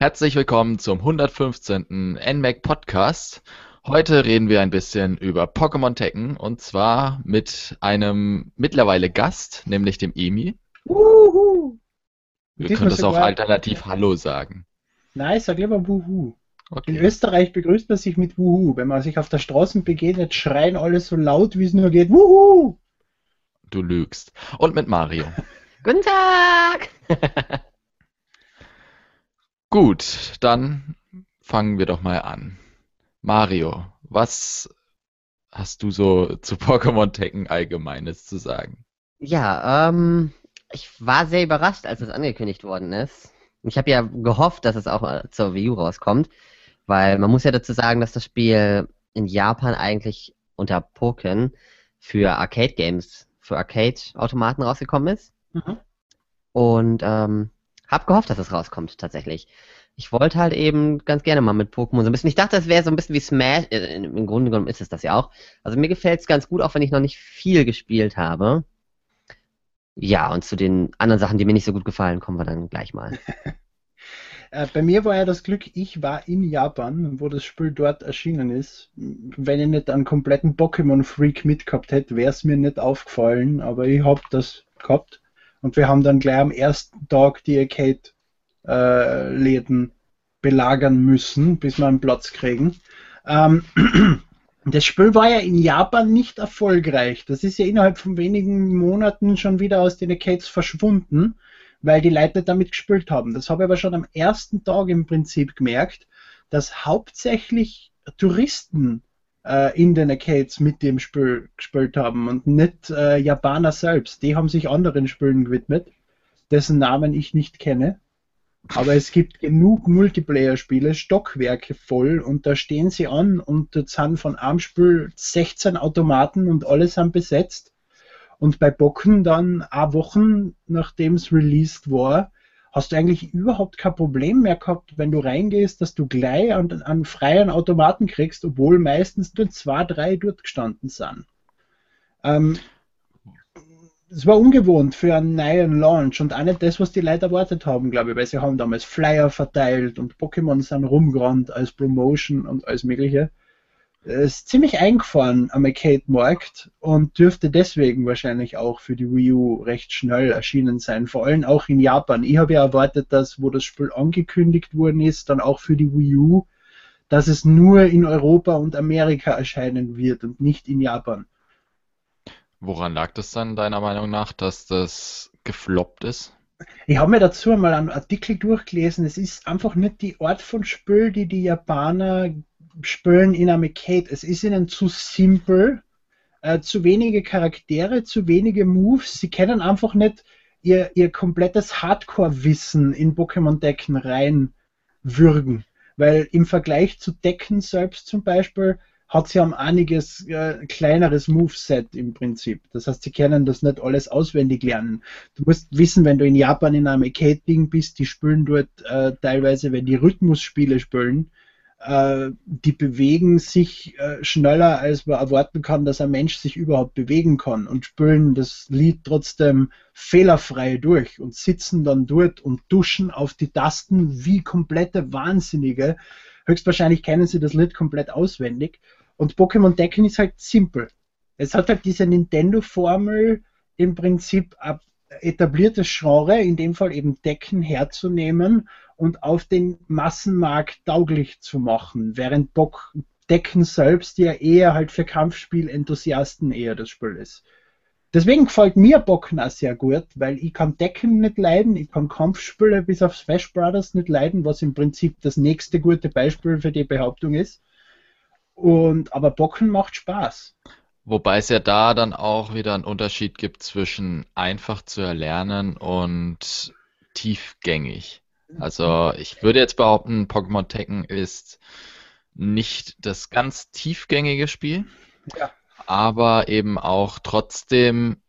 Herzlich willkommen zum 115. NMAC Podcast. Heute reden wir ein bisschen über Pokémon Tekken und zwar mit einem mittlerweile Gast, nämlich dem Emi. Wuhu. Wir können das auch alternativ Hallo sagen. Nein, sag lieber Wuhu. Okay. In Österreich begrüßt man sich mit Wuhu. Wenn man sich auf der Straße begegnet, schreien alle so laut, wie es nur geht. Wuhu! Du lügst. Und mit Mario. Guten Tag! Gut, dann fangen wir doch mal an. Mario, was hast du so zu Pokémon Tekken Allgemeines zu sagen? Ja, ähm, ich war sehr überrascht, als es angekündigt worden ist. Ich habe ja gehofft, dass es auch zur Wii U rauskommt, weil man muss ja dazu sagen, dass das Spiel in Japan eigentlich unter Poken für Arcade Games, für Arcade Automaten rausgekommen ist. Mhm. Und ähm, hab gehofft, dass es rauskommt, tatsächlich. Ich wollte halt eben ganz gerne mal mit Pokémon so ein bisschen. Ich dachte, das wäre so ein bisschen wie Smash. Äh, Im Grunde genommen ist es das ja auch. Also mir gefällt es ganz gut, auch wenn ich noch nicht viel gespielt habe. Ja, und zu den anderen Sachen, die mir nicht so gut gefallen, kommen wir dann gleich mal. Äh, bei mir war ja das Glück, ich war in Japan, wo das Spiel dort erschienen ist. Wenn ich nicht einen kompletten Pokémon-Freak mitgehabt hätte, wäre es mir nicht aufgefallen, aber ich habe das gehabt. Und wir haben dann gleich am ersten Tag die Arcade-Läden belagern müssen, bis wir einen Platz kriegen. Ähm, das Spiel war ja in Japan nicht erfolgreich. Das ist ja innerhalb von wenigen Monaten schon wieder aus den Arcades verschwunden, weil die Leute damit gespielt haben. Das habe ich aber schon am ersten Tag im Prinzip gemerkt, dass hauptsächlich Touristen in den Arcades mit dem Spiel gespielt haben und nicht äh, Japaner selbst. Die haben sich anderen Spielen gewidmet, dessen Namen ich nicht kenne. Aber es gibt genug Multiplayer-Spiele, Stockwerke voll und da stehen sie an und dort sind von einem Spiel 16 Automaten und alle sind besetzt. Und bei Bocken dann a Wochen nachdem es released war, hast du eigentlich überhaupt kein Problem mehr gehabt, wenn du reingehst, dass du gleich an, an freien Automaten kriegst, obwohl meistens nur zwei, drei dort gestanden sind. Ähm, es war ungewohnt für einen neuen Launch und auch nicht das, was die Leute erwartet haben, glaube ich, weil sie haben damals Flyer verteilt und Pokémon sind rumgerannt als Promotion und alles Mögliche ist ziemlich eingefahren am Arcade-Markt und dürfte deswegen wahrscheinlich auch für die Wii U recht schnell erschienen sein, vor allem auch in Japan. Ich habe ja erwartet, dass, wo das Spiel angekündigt worden ist, dann auch für die Wii U, dass es nur in Europa und Amerika erscheinen wird und nicht in Japan. Woran lag das dann deiner Meinung nach, dass das gefloppt ist? Ich habe mir dazu mal einen Artikel durchgelesen. Es ist einfach nicht die Art von Spiel, die die Japaner spielen in einem Arcade. Es ist ihnen zu simpel, äh, zu wenige Charaktere, zu wenige Moves. Sie kennen einfach nicht ihr, ihr komplettes Hardcore-Wissen in Pokémon Decken reinwürgen. Weil im Vergleich zu Decken selbst zum Beispiel hat sie um einiges äh, kleineres Moveset im Prinzip. Das heißt, sie können das nicht alles auswendig lernen. Du musst wissen, wenn du in Japan in einem Arcade-Ding bist, die spielen dort äh, teilweise, wenn die Rhythmusspiele spielen, äh, die bewegen sich äh, schneller, als man erwarten kann, dass ein Mensch sich überhaupt bewegen kann und spülen das Lied trotzdem fehlerfrei durch und sitzen dann dort und duschen auf die Tasten wie komplette Wahnsinnige. Höchstwahrscheinlich kennen sie das Lied komplett auswendig. Und Pokémon Decken ist halt simpel. Es hat halt diese Nintendo-Formel im Prinzip etabliertes Genre, in dem Fall eben Decken herzunehmen und auf den Massenmarkt tauglich zu machen, während Bock Decken selbst ja eher halt für Kampfspiel-Enthusiasten eher das Spiel ist. Deswegen gefällt mir Bockner sehr gut, weil ich kann Decken nicht leiden, ich kann Kampfspiele bis auf Smash Brothers nicht leiden, was im Prinzip das nächste gute Beispiel für die Behauptung ist. Und aber Bocken macht Spaß. Wobei es ja da dann auch wieder einen Unterschied gibt zwischen einfach zu erlernen und tiefgängig. Also ich würde jetzt behaupten, Pokémon Tekken ist nicht das ganz tiefgängige Spiel, ja. aber eben auch trotzdem,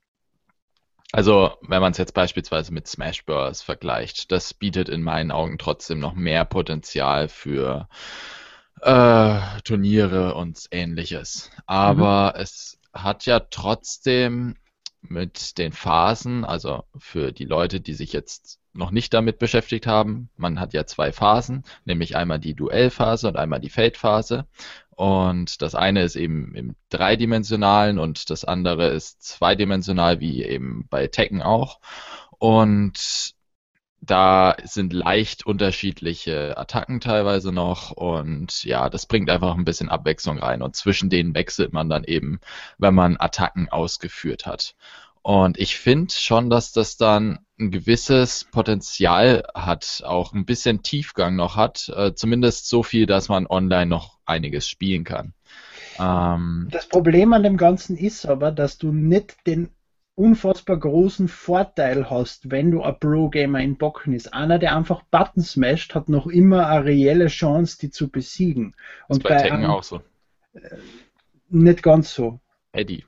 also wenn man es jetzt beispielsweise mit Smash Bros. vergleicht, das bietet in meinen Augen trotzdem noch mehr Potenzial für äh, Turniere und ähnliches. Aber mhm. es hat ja trotzdem mit den Phasen, also für die Leute, die sich jetzt noch nicht damit beschäftigt haben, man hat ja zwei Phasen, nämlich einmal die Duellphase und einmal die Feldphase. Und das eine ist eben im dreidimensionalen und das andere ist zweidimensional, wie eben bei Tekken auch. Und da sind leicht unterschiedliche Attacken teilweise noch und ja, das bringt einfach ein bisschen Abwechslung rein und zwischen denen wechselt man dann eben, wenn man Attacken ausgeführt hat. Und ich finde schon, dass das dann ein gewisses Potenzial hat, auch ein bisschen Tiefgang noch hat, äh, zumindest so viel, dass man online noch einiges spielen kann. Ähm, das Problem an dem Ganzen ist aber, dass du nicht den unfassbar großen Vorteil hast, wenn du ein Pro-Gamer in Bocken ist. Einer, der einfach Button smasht, hat noch immer eine reelle Chance, die zu besiegen. Und bei, bei Tekken auch so. Äh, nicht ganz so. Eddie.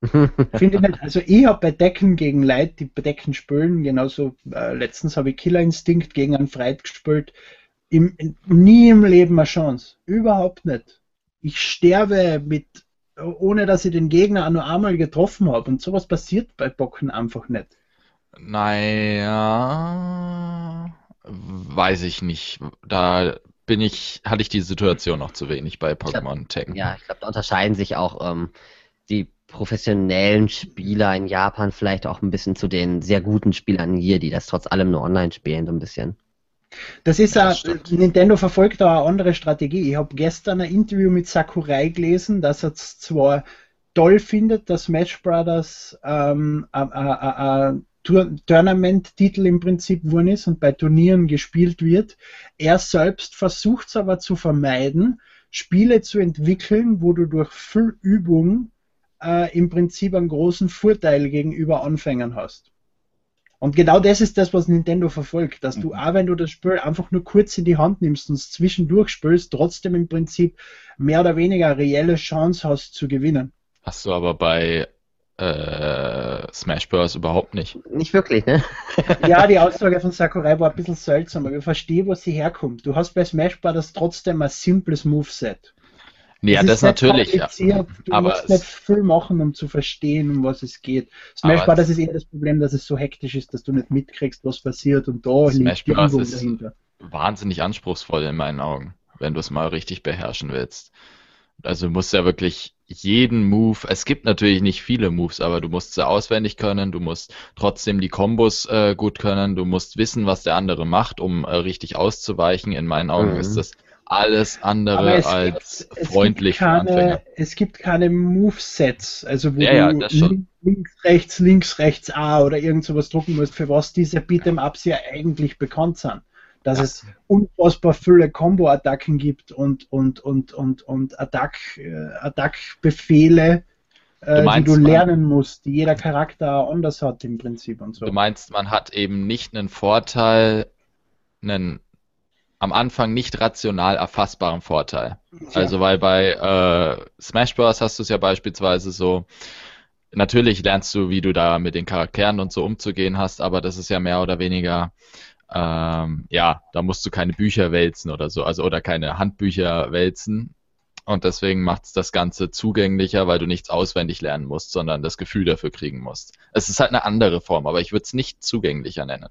Finde ich nicht. Also ich habe bei Decken gegen Leute, die bei Decken spielen, genauso äh, letztens habe ich Killer Instinct gegen einen Freit gespielt, im, nie im Leben eine Chance. Überhaupt nicht. Ich sterbe mit ohne dass ich den Gegner auch nur einmal getroffen habe. Und sowas passiert bei Bocken einfach nicht. Naja, weiß ich nicht. Da bin ich, hatte ich die Situation noch zu wenig bei Pokémon Tekken. Ja, ich glaube, da unterscheiden sich auch ähm, die professionellen Spieler in Japan vielleicht auch ein bisschen zu den sehr guten Spielern hier, die das trotz allem nur online spielen, so ein bisschen. Das ist ja, das Nintendo verfolgt da eine andere Strategie. Ich habe gestern ein Interview mit Sakurai gelesen, dass er zwar toll findet, dass Smash Brothers ähm, ein Tournament-Titel im Prinzip geworden ist und bei Turnieren gespielt wird. Er selbst versucht es aber zu vermeiden, Spiele zu entwickeln, wo du durch viel Übung äh, im Prinzip einen großen Vorteil gegenüber Anfängern hast. Und genau das ist das, was Nintendo verfolgt, dass du mhm. auch wenn du das Spiel einfach nur kurz in die Hand nimmst und es zwischendurch spielst, trotzdem im Prinzip mehr oder weniger eine reelle Chance hast zu gewinnen. Hast du aber bei äh, Smash Bros. überhaupt nicht. Nicht wirklich, ne? ja, die Aussage von Sakurai war ein bisschen seltsam, aber ich verstehe, wo sie herkommt. Du hast bei Smash Bros. trotzdem ein simples Moveset. Ja, das natürlich. Ja. Du aber musst nicht viel machen, um zu verstehen, um was es geht. Smash Bros. ist eher das Problem, dass es so hektisch ist, dass du nicht mitkriegst, was passiert und da Smash liegt die ist dahinter. Wahnsinnig anspruchsvoll in meinen Augen, wenn du es mal richtig beherrschen willst. Also du musst ja wirklich jeden Move, es gibt natürlich nicht viele Moves, aber du musst sie auswendig können, du musst trotzdem die Kombos äh, gut können, du musst wissen, was der andere macht, um äh, richtig auszuweichen. In meinen Augen mhm. ist das alles andere als gibt, freundlich keine, für Anfänger. Es gibt keine Movesets, also wo ja, du ja, links, rechts, links, rechts A oder irgend sowas drucken musst, für was diese Beat'em-Ups ja eigentlich bekannt sind. Dass ja. es unfassbar viele Combo-Attacken gibt und, und, und, und, und Attack, äh, Attack-Befehle, äh, die du lernen musst, die jeder Charakter anders hat im Prinzip und so. Du meinst, man hat eben nicht einen Vorteil, einen am Anfang nicht rational erfassbaren Vorteil. Ja. Also weil bei äh, Smash Bros. hast du es ja beispielsweise so, natürlich lernst du, wie du da mit den Charakteren und so umzugehen hast, aber das ist ja mehr oder weniger, ähm, ja, da musst du keine Bücher wälzen oder so, also oder keine Handbücher wälzen. Und deswegen macht es das Ganze zugänglicher, weil du nichts auswendig lernen musst, sondern das Gefühl dafür kriegen musst. Es ist halt eine andere Form, aber ich würde es nicht zugänglicher nennen.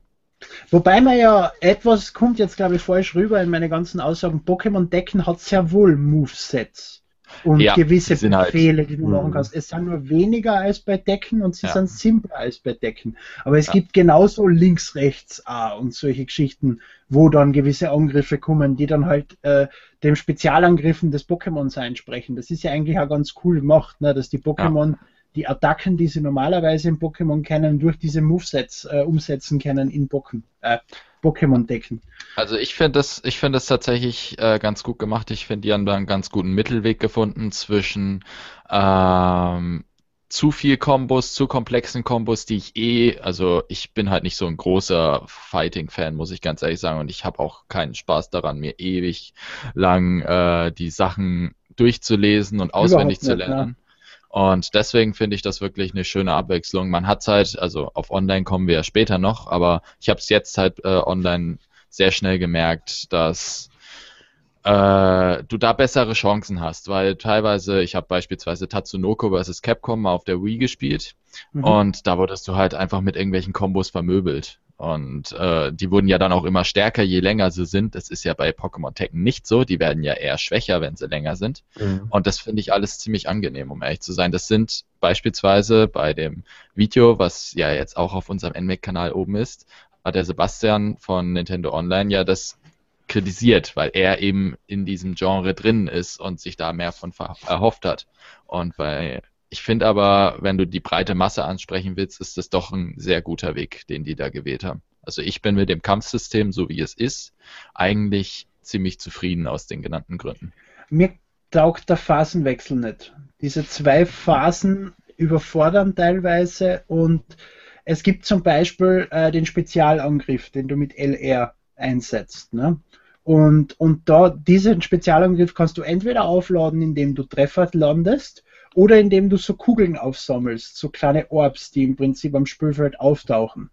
Wobei man ja etwas kommt jetzt, glaube ich, falsch rüber in meine ganzen Aussagen. Pokémon Decken hat sehr wohl Movesets und ja, gewisse halt Befehle, halt, die du machen mhm. kannst. Es sind nur weniger als bei Decken und sie ja. sind simpler als bei Decken. Aber es ja. gibt genauso links, rechts A und solche Geschichten, wo dann gewisse Angriffe kommen, die dann halt äh, dem Spezialangriffen des Pokémons entsprechen. Das ist ja eigentlich auch ganz cool gemacht, ne, dass die Pokémon die Attacken, die sie normalerweise in Pokémon kennen, durch diese Movesets äh, umsetzen können in Pokémon. Äh, Pokémon-Decken. Also ich finde das, ich finde das tatsächlich äh, ganz gut gemacht. Ich finde, die haben da einen ganz guten Mittelweg gefunden zwischen ähm, zu viel Kombos, zu komplexen Kombos, die ich eh, also ich bin halt nicht so ein großer Fighting-Fan, muss ich ganz ehrlich sagen, und ich habe auch keinen Spaß daran, mir ewig lang äh, die Sachen durchzulesen und auswendig zu lernen. Ja. Und deswegen finde ich das wirklich eine schöne Abwechslung. Man hat halt, also auf Online kommen wir ja später noch, aber ich habe es jetzt halt äh, online sehr schnell gemerkt, dass äh, du da bessere Chancen hast, weil teilweise, ich habe beispielsweise Tatsunoko vs. Capcom mal auf der Wii gespielt mhm. und da wurdest du halt einfach mit irgendwelchen Kombos vermöbelt. Und äh, die wurden ja dann auch immer stärker, je länger sie sind. Das ist ja bei Pokémon Tekken nicht so. Die werden ja eher schwächer, wenn sie länger sind. Mhm. Und das finde ich alles ziemlich angenehm, um ehrlich zu sein. Das sind beispielsweise bei dem Video, was ja jetzt auch auf unserem NMAC-Kanal oben ist, hat der Sebastian von Nintendo Online ja das kritisiert, weil er eben in diesem Genre drin ist und sich da mehr von erhofft hat. Und weil ich finde aber, wenn du die breite Masse ansprechen willst, ist das doch ein sehr guter Weg, den die da gewählt haben. Also ich bin mit dem Kampfsystem, so wie es ist, eigentlich ziemlich zufrieden aus den genannten Gründen. Mir taugt der Phasenwechsel nicht. Diese zwei Phasen überfordern teilweise und es gibt zum Beispiel äh, den Spezialangriff, den du mit LR einsetzt. Ne? Und, und da diesen Spezialangriff kannst du entweder aufladen, indem du Treffer landest, oder indem du so Kugeln aufsammelst, so kleine Orbs, die im Prinzip am Spielfeld auftauchen.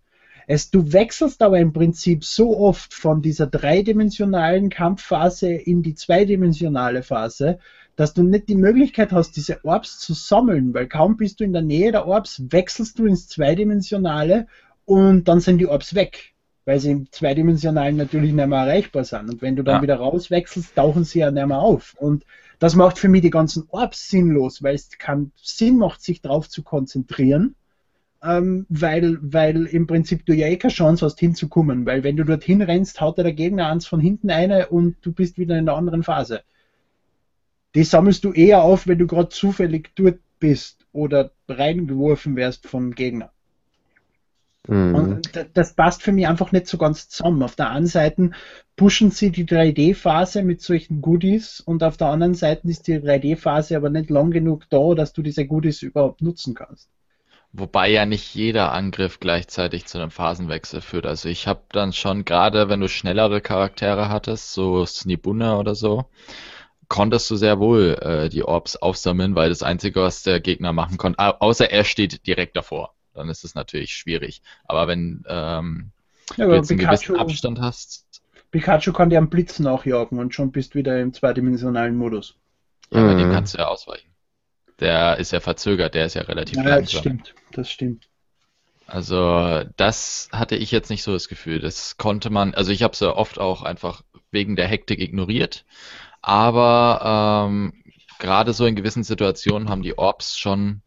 Es, du wechselst aber im Prinzip so oft von dieser dreidimensionalen Kampfphase in die zweidimensionale Phase, dass du nicht die Möglichkeit hast, diese Orbs zu sammeln, weil kaum bist du in der Nähe der Orbs, wechselst du ins Zweidimensionale und dann sind die Orbs weg, weil sie im Zweidimensionalen natürlich nicht mehr erreichbar sind. Und wenn du dann ja. wieder rauswechselst, tauchen sie ja nicht mehr auf. Und das macht für mich die ganzen Orbs sinnlos, weil es keinen Sinn macht, sich darauf zu konzentrieren, ähm, weil, weil im Prinzip du ja eh keine Chance hast hinzukommen, weil wenn du dorthin rennst, haut der Gegner eins von hinten eine und du bist wieder in einer anderen Phase. Die sammelst du eher auf, wenn du gerade zufällig dort bist oder reingeworfen wärst vom Gegner. Mhm. Und das passt für mich einfach nicht so ganz zusammen. Auf der einen Seite pushen sie die 3D-Phase mit solchen Goodies und auf der anderen Seite ist die 3D-Phase aber nicht lang genug da, dass du diese Goodies überhaupt nutzen kannst. Wobei ja nicht jeder Angriff gleichzeitig zu einem Phasenwechsel führt. Also ich habe dann schon, gerade wenn du schnellere Charaktere hattest, so Snibuna oder so, konntest du sehr wohl äh, die Orbs aufsammeln, weil das Einzige, was der Gegner machen konnte, außer er steht direkt davor dann ist es natürlich schwierig. Aber wenn ähm, ja, du jetzt einen gewissen Abstand hast. Pikachu kann dir am Blitz nachjagen und schon bist du wieder im zweidimensionalen Modus. Ja, aber mhm. den kannst du ja ausweichen. Der ist ja verzögert, der ist ja relativ ja, langsam. Das stimmt, das stimmt. Also das hatte ich jetzt nicht so das Gefühl. Das konnte man, also ich habe es ja oft auch einfach wegen der Hektik ignoriert. Aber ähm, gerade so in gewissen Situationen haben die Orbs schon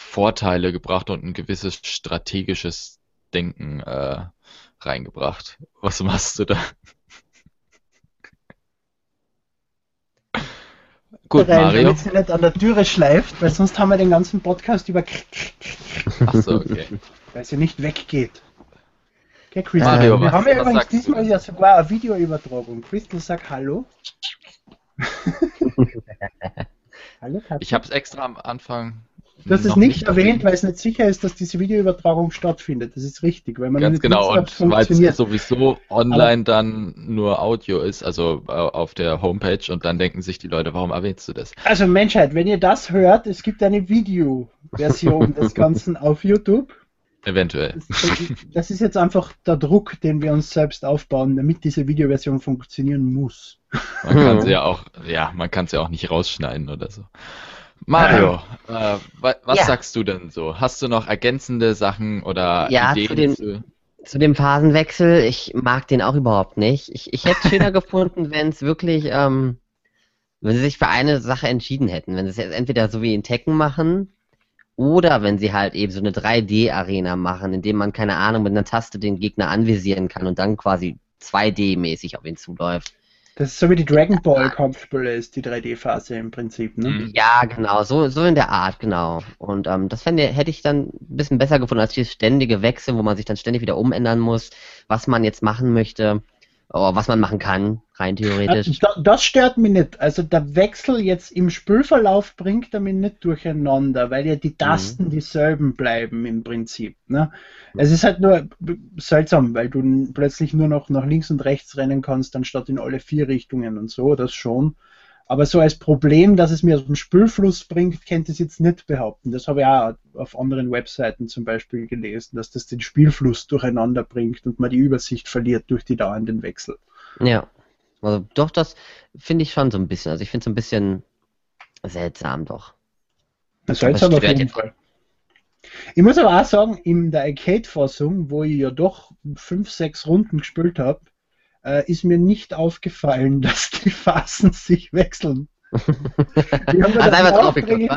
Vorteile gebracht und ein gewisses strategisches Denken äh, reingebracht. Was machst du da? Gut, rein, Mario. Damit sie nicht an der Türe schleift, weil sonst haben wir den ganzen Podcast über. Achso, okay. Weil sie nicht weggeht. Okay, Crystal. Mario, wir was, haben ja übrigens diesmal ja sogar eine Videoübertragung. Crystal, sag Hallo. hallo Katze. Ich habe es extra am Anfang Du hast es nicht, nicht erwähnt, weil es nicht sicher ist, dass diese Videoübertragung stattfindet. Das ist richtig, weil man ganz genau und weil es sowieso online Aber dann nur Audio ist, also äh, auf der Homepage und dann denken sich die Leute, warum erwähnst du das? Also Menschheit, wenn ihr das hört, es gibt eine Videoversion des Ganzen auf YouTube. Eventuell. Das, das, ist jetzt einfach der Druck, den wir uns selbst aufbauen, damit diese Videoversion funktionieren muss. Man kann sie ja auch, ja, man kann sie ja auch nicht rausschneiden oder so. Mario, äh, was ja. sagst du denn so? Hast du noch ergänzende Sachen oder ja, Ideen? Zu dem, zu... zu dem Phasenwechsel, ich mag den auch überhaupt nicht. Ich, ich hätte es schöner gefunden, wenn es wirklich, ähm, wenn sie sich für eine Sache entschieden hätten. Wenn sie es jetzt entweder so wie in Tekken machen oder wenn sie halt eben so eine 3D-Arena machen, indem man, keine Ahnung, mit einer Taste den Gegner anvisieren kann und dann quasi 2D-mäßig auf ihn zuläuft. Das ist so wie die Dragon Ball Kampfspiele ist, die 3D-Phase im Prinzip, ne? Mhm. Ja, genau, so, so in der Art, genau. Und ähm, das fände, hätte ich dann ein bisschen besser gefunden als dieses ständige Wechsel, wo man sich dann ständig wieder umändern muss, was man jetzt machen möchte. Oh, was man machen kann, rein theoretisch. Das stört mich nicht. Also der Wechsel jetzt im Spülverlauf bringt er mich nicht durcheinander, weil ja die Tasten mhm. dieselben bleiben im Prinzip. Ne? Es ist halt nur seltsam, weil du plötzlich nur noch nach links und rechts rennen kannst, anstatt in alle vier Richtungen und so, das schon. Aber so als Problem, dass es mir aus dem Spülfluss bringt, kennt es jetzt nicht behaupten. Das habe ich auch auf anderen Webseiten zum Beispiel gelesen, dass das den Spielfluss durcheinander bringt und man die Übersicht verliert durch die dauernden Wechsel. Ja. Also doch, das finde ich schon so ein bisschen. Also ich finde es ein bisschen seltsam doch. Seltsam auf jeden Fall. Ich muss aber auch sagen, in der Arcade-Fassung, wo ich ja doch fünf, sechs Runden gespielt habe, äh, ist mir nicht aufgefallen, dass die Phasen sich wechseln. Die haben also einfach nachträglich,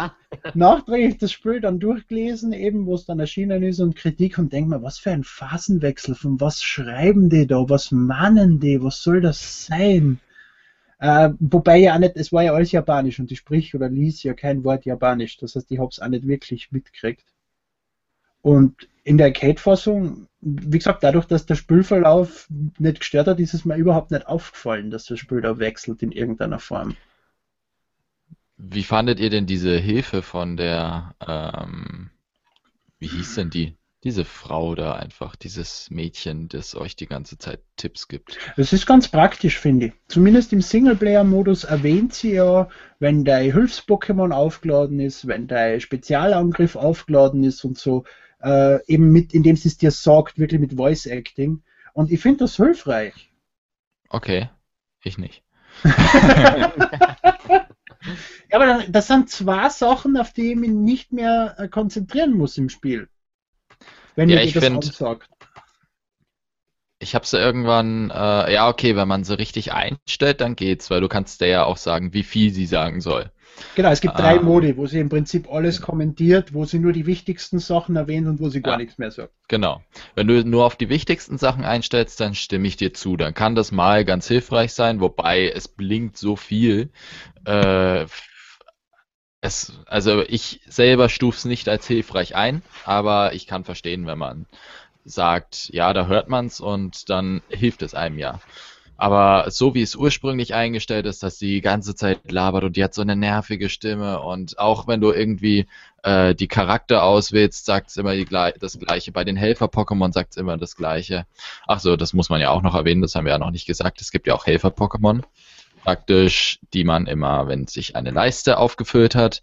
nachträglich das Spiel dann durchgelesen, eben wo es dann erschienen ist und Kritik und denk mal, was für ein Phasenwechsel, von was schreiben die da, was mahnen die, was soll das sein? Äh, wobei ja auch nicht, es war ja alles Japanisch und ich sprich oder ließ ja kein Wort Japanisch, das heißt, ich habe es auch nicht wirklich mitgekriegt. Und in der Arcade-Fassung, wie gesagt, dadurch, dass der Spielverlauf nicht gestört hat, ist es mir überhaupt nicht aufgefallen, dass das Spiel da wechselt in irgendeiner Form. Wie fandet ihr denn diese Hilfe von der, ähm, wie hieß denn die? Diese Frau da einfach, dieses Mädchen, das euch die ganze Zeit Tipps gibt. Es ist ganz praktisch, finde ich. Zumindest im Singleplayer-Modus erwähnt sie ja, wenn dein Hilfs-Pokémon aufgeladen ist, wenn dein Spezialangriff aufgeladen ist und so, äh, eben mit, indem sie es dir sagt, wirklich mit Voice Acting. Und ich finde das hilfreich. Okay, ich nicht. ja, aber das sind zwei Sachen, auf die ich mich nicht mehr äh, konzentrieren muss im Spiel. Wenn ja, ich finde, ich habe sie irgendwann, äh, ja okay, wenn man sie richtig einstellt, dann geht's, weil du kannst der ja auch sagen, wie viel sie sagen soll. Genau, es gibt drei ähm, Modi, wo sie im Prinzip alles kommentiert, wo sie nur die wichtigsten Sachen erwähnt und wo sie gar ja, nichts mehr sagt. Genau. Wenn du nur auf die wichtigsten Sachen einstellst, dann stimme ich dir zu. Dann kann das mal ganz hilfreich sein, wobei es blinkt so viel. Äh, es, also ich selber stufe es nicht als hilfreich ein, aber ich kann verstehen, wenn man sagt, ja, da hört man es und dann hilft es einem ja. Aber so wie es ursprünglich eingestellt ist, dass sie die ganze Zeit labert und die hat so eine nervige Stimme und auch wenn du irgendwie äh, die Charakter auswählst, sagt es immer die, das Gleiche. Bei den Helfer-Pokémon sagt es immer das Gleiche. Ach so, das muss man ja auch noch erwähnen, das haben wir ja noch nicht gesagt. Es gibt ja auch Helfer-Pokémon, praktisch, die man immer, wenn sich eine Leiste aufgefüllt hat,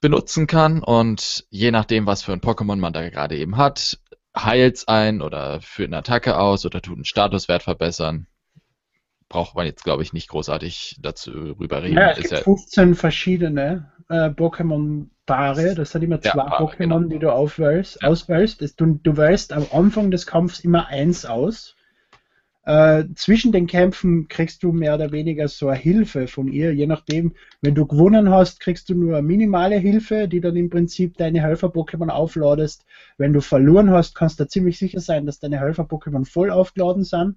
benutzen kann und je nachdem, was für ein Pokémon man da gerade eben hat, heilt ein oder führt eine Attacke aus oder tut einen Statuswert verbessern braucht man jetzt, glaube ich, nicht großartig dazu rüber reden. Ja, es gibt ja 15 verschiedene äh, Pokémon-Paare. Das sind immer zwei ja, Pokémon, genau. die du aufwählst, ja. auswählst. Du, du wählst am Anfang des Kampfs immer eins aus. Äh, zwischen den Kämpfen kriegst du mehr oder weniger so eine Hilfe von ihr. Je nachdem, wenn du gewonnen hast, kriegst du nur eine minimale Hilfe, die dann im Prinzip deine Helfer-Pokémon aufladest. Wenn du verloren hast, kannst du ziemlich sicher sein, dass deine Helfer-Pokémon voll aufgeladen sind.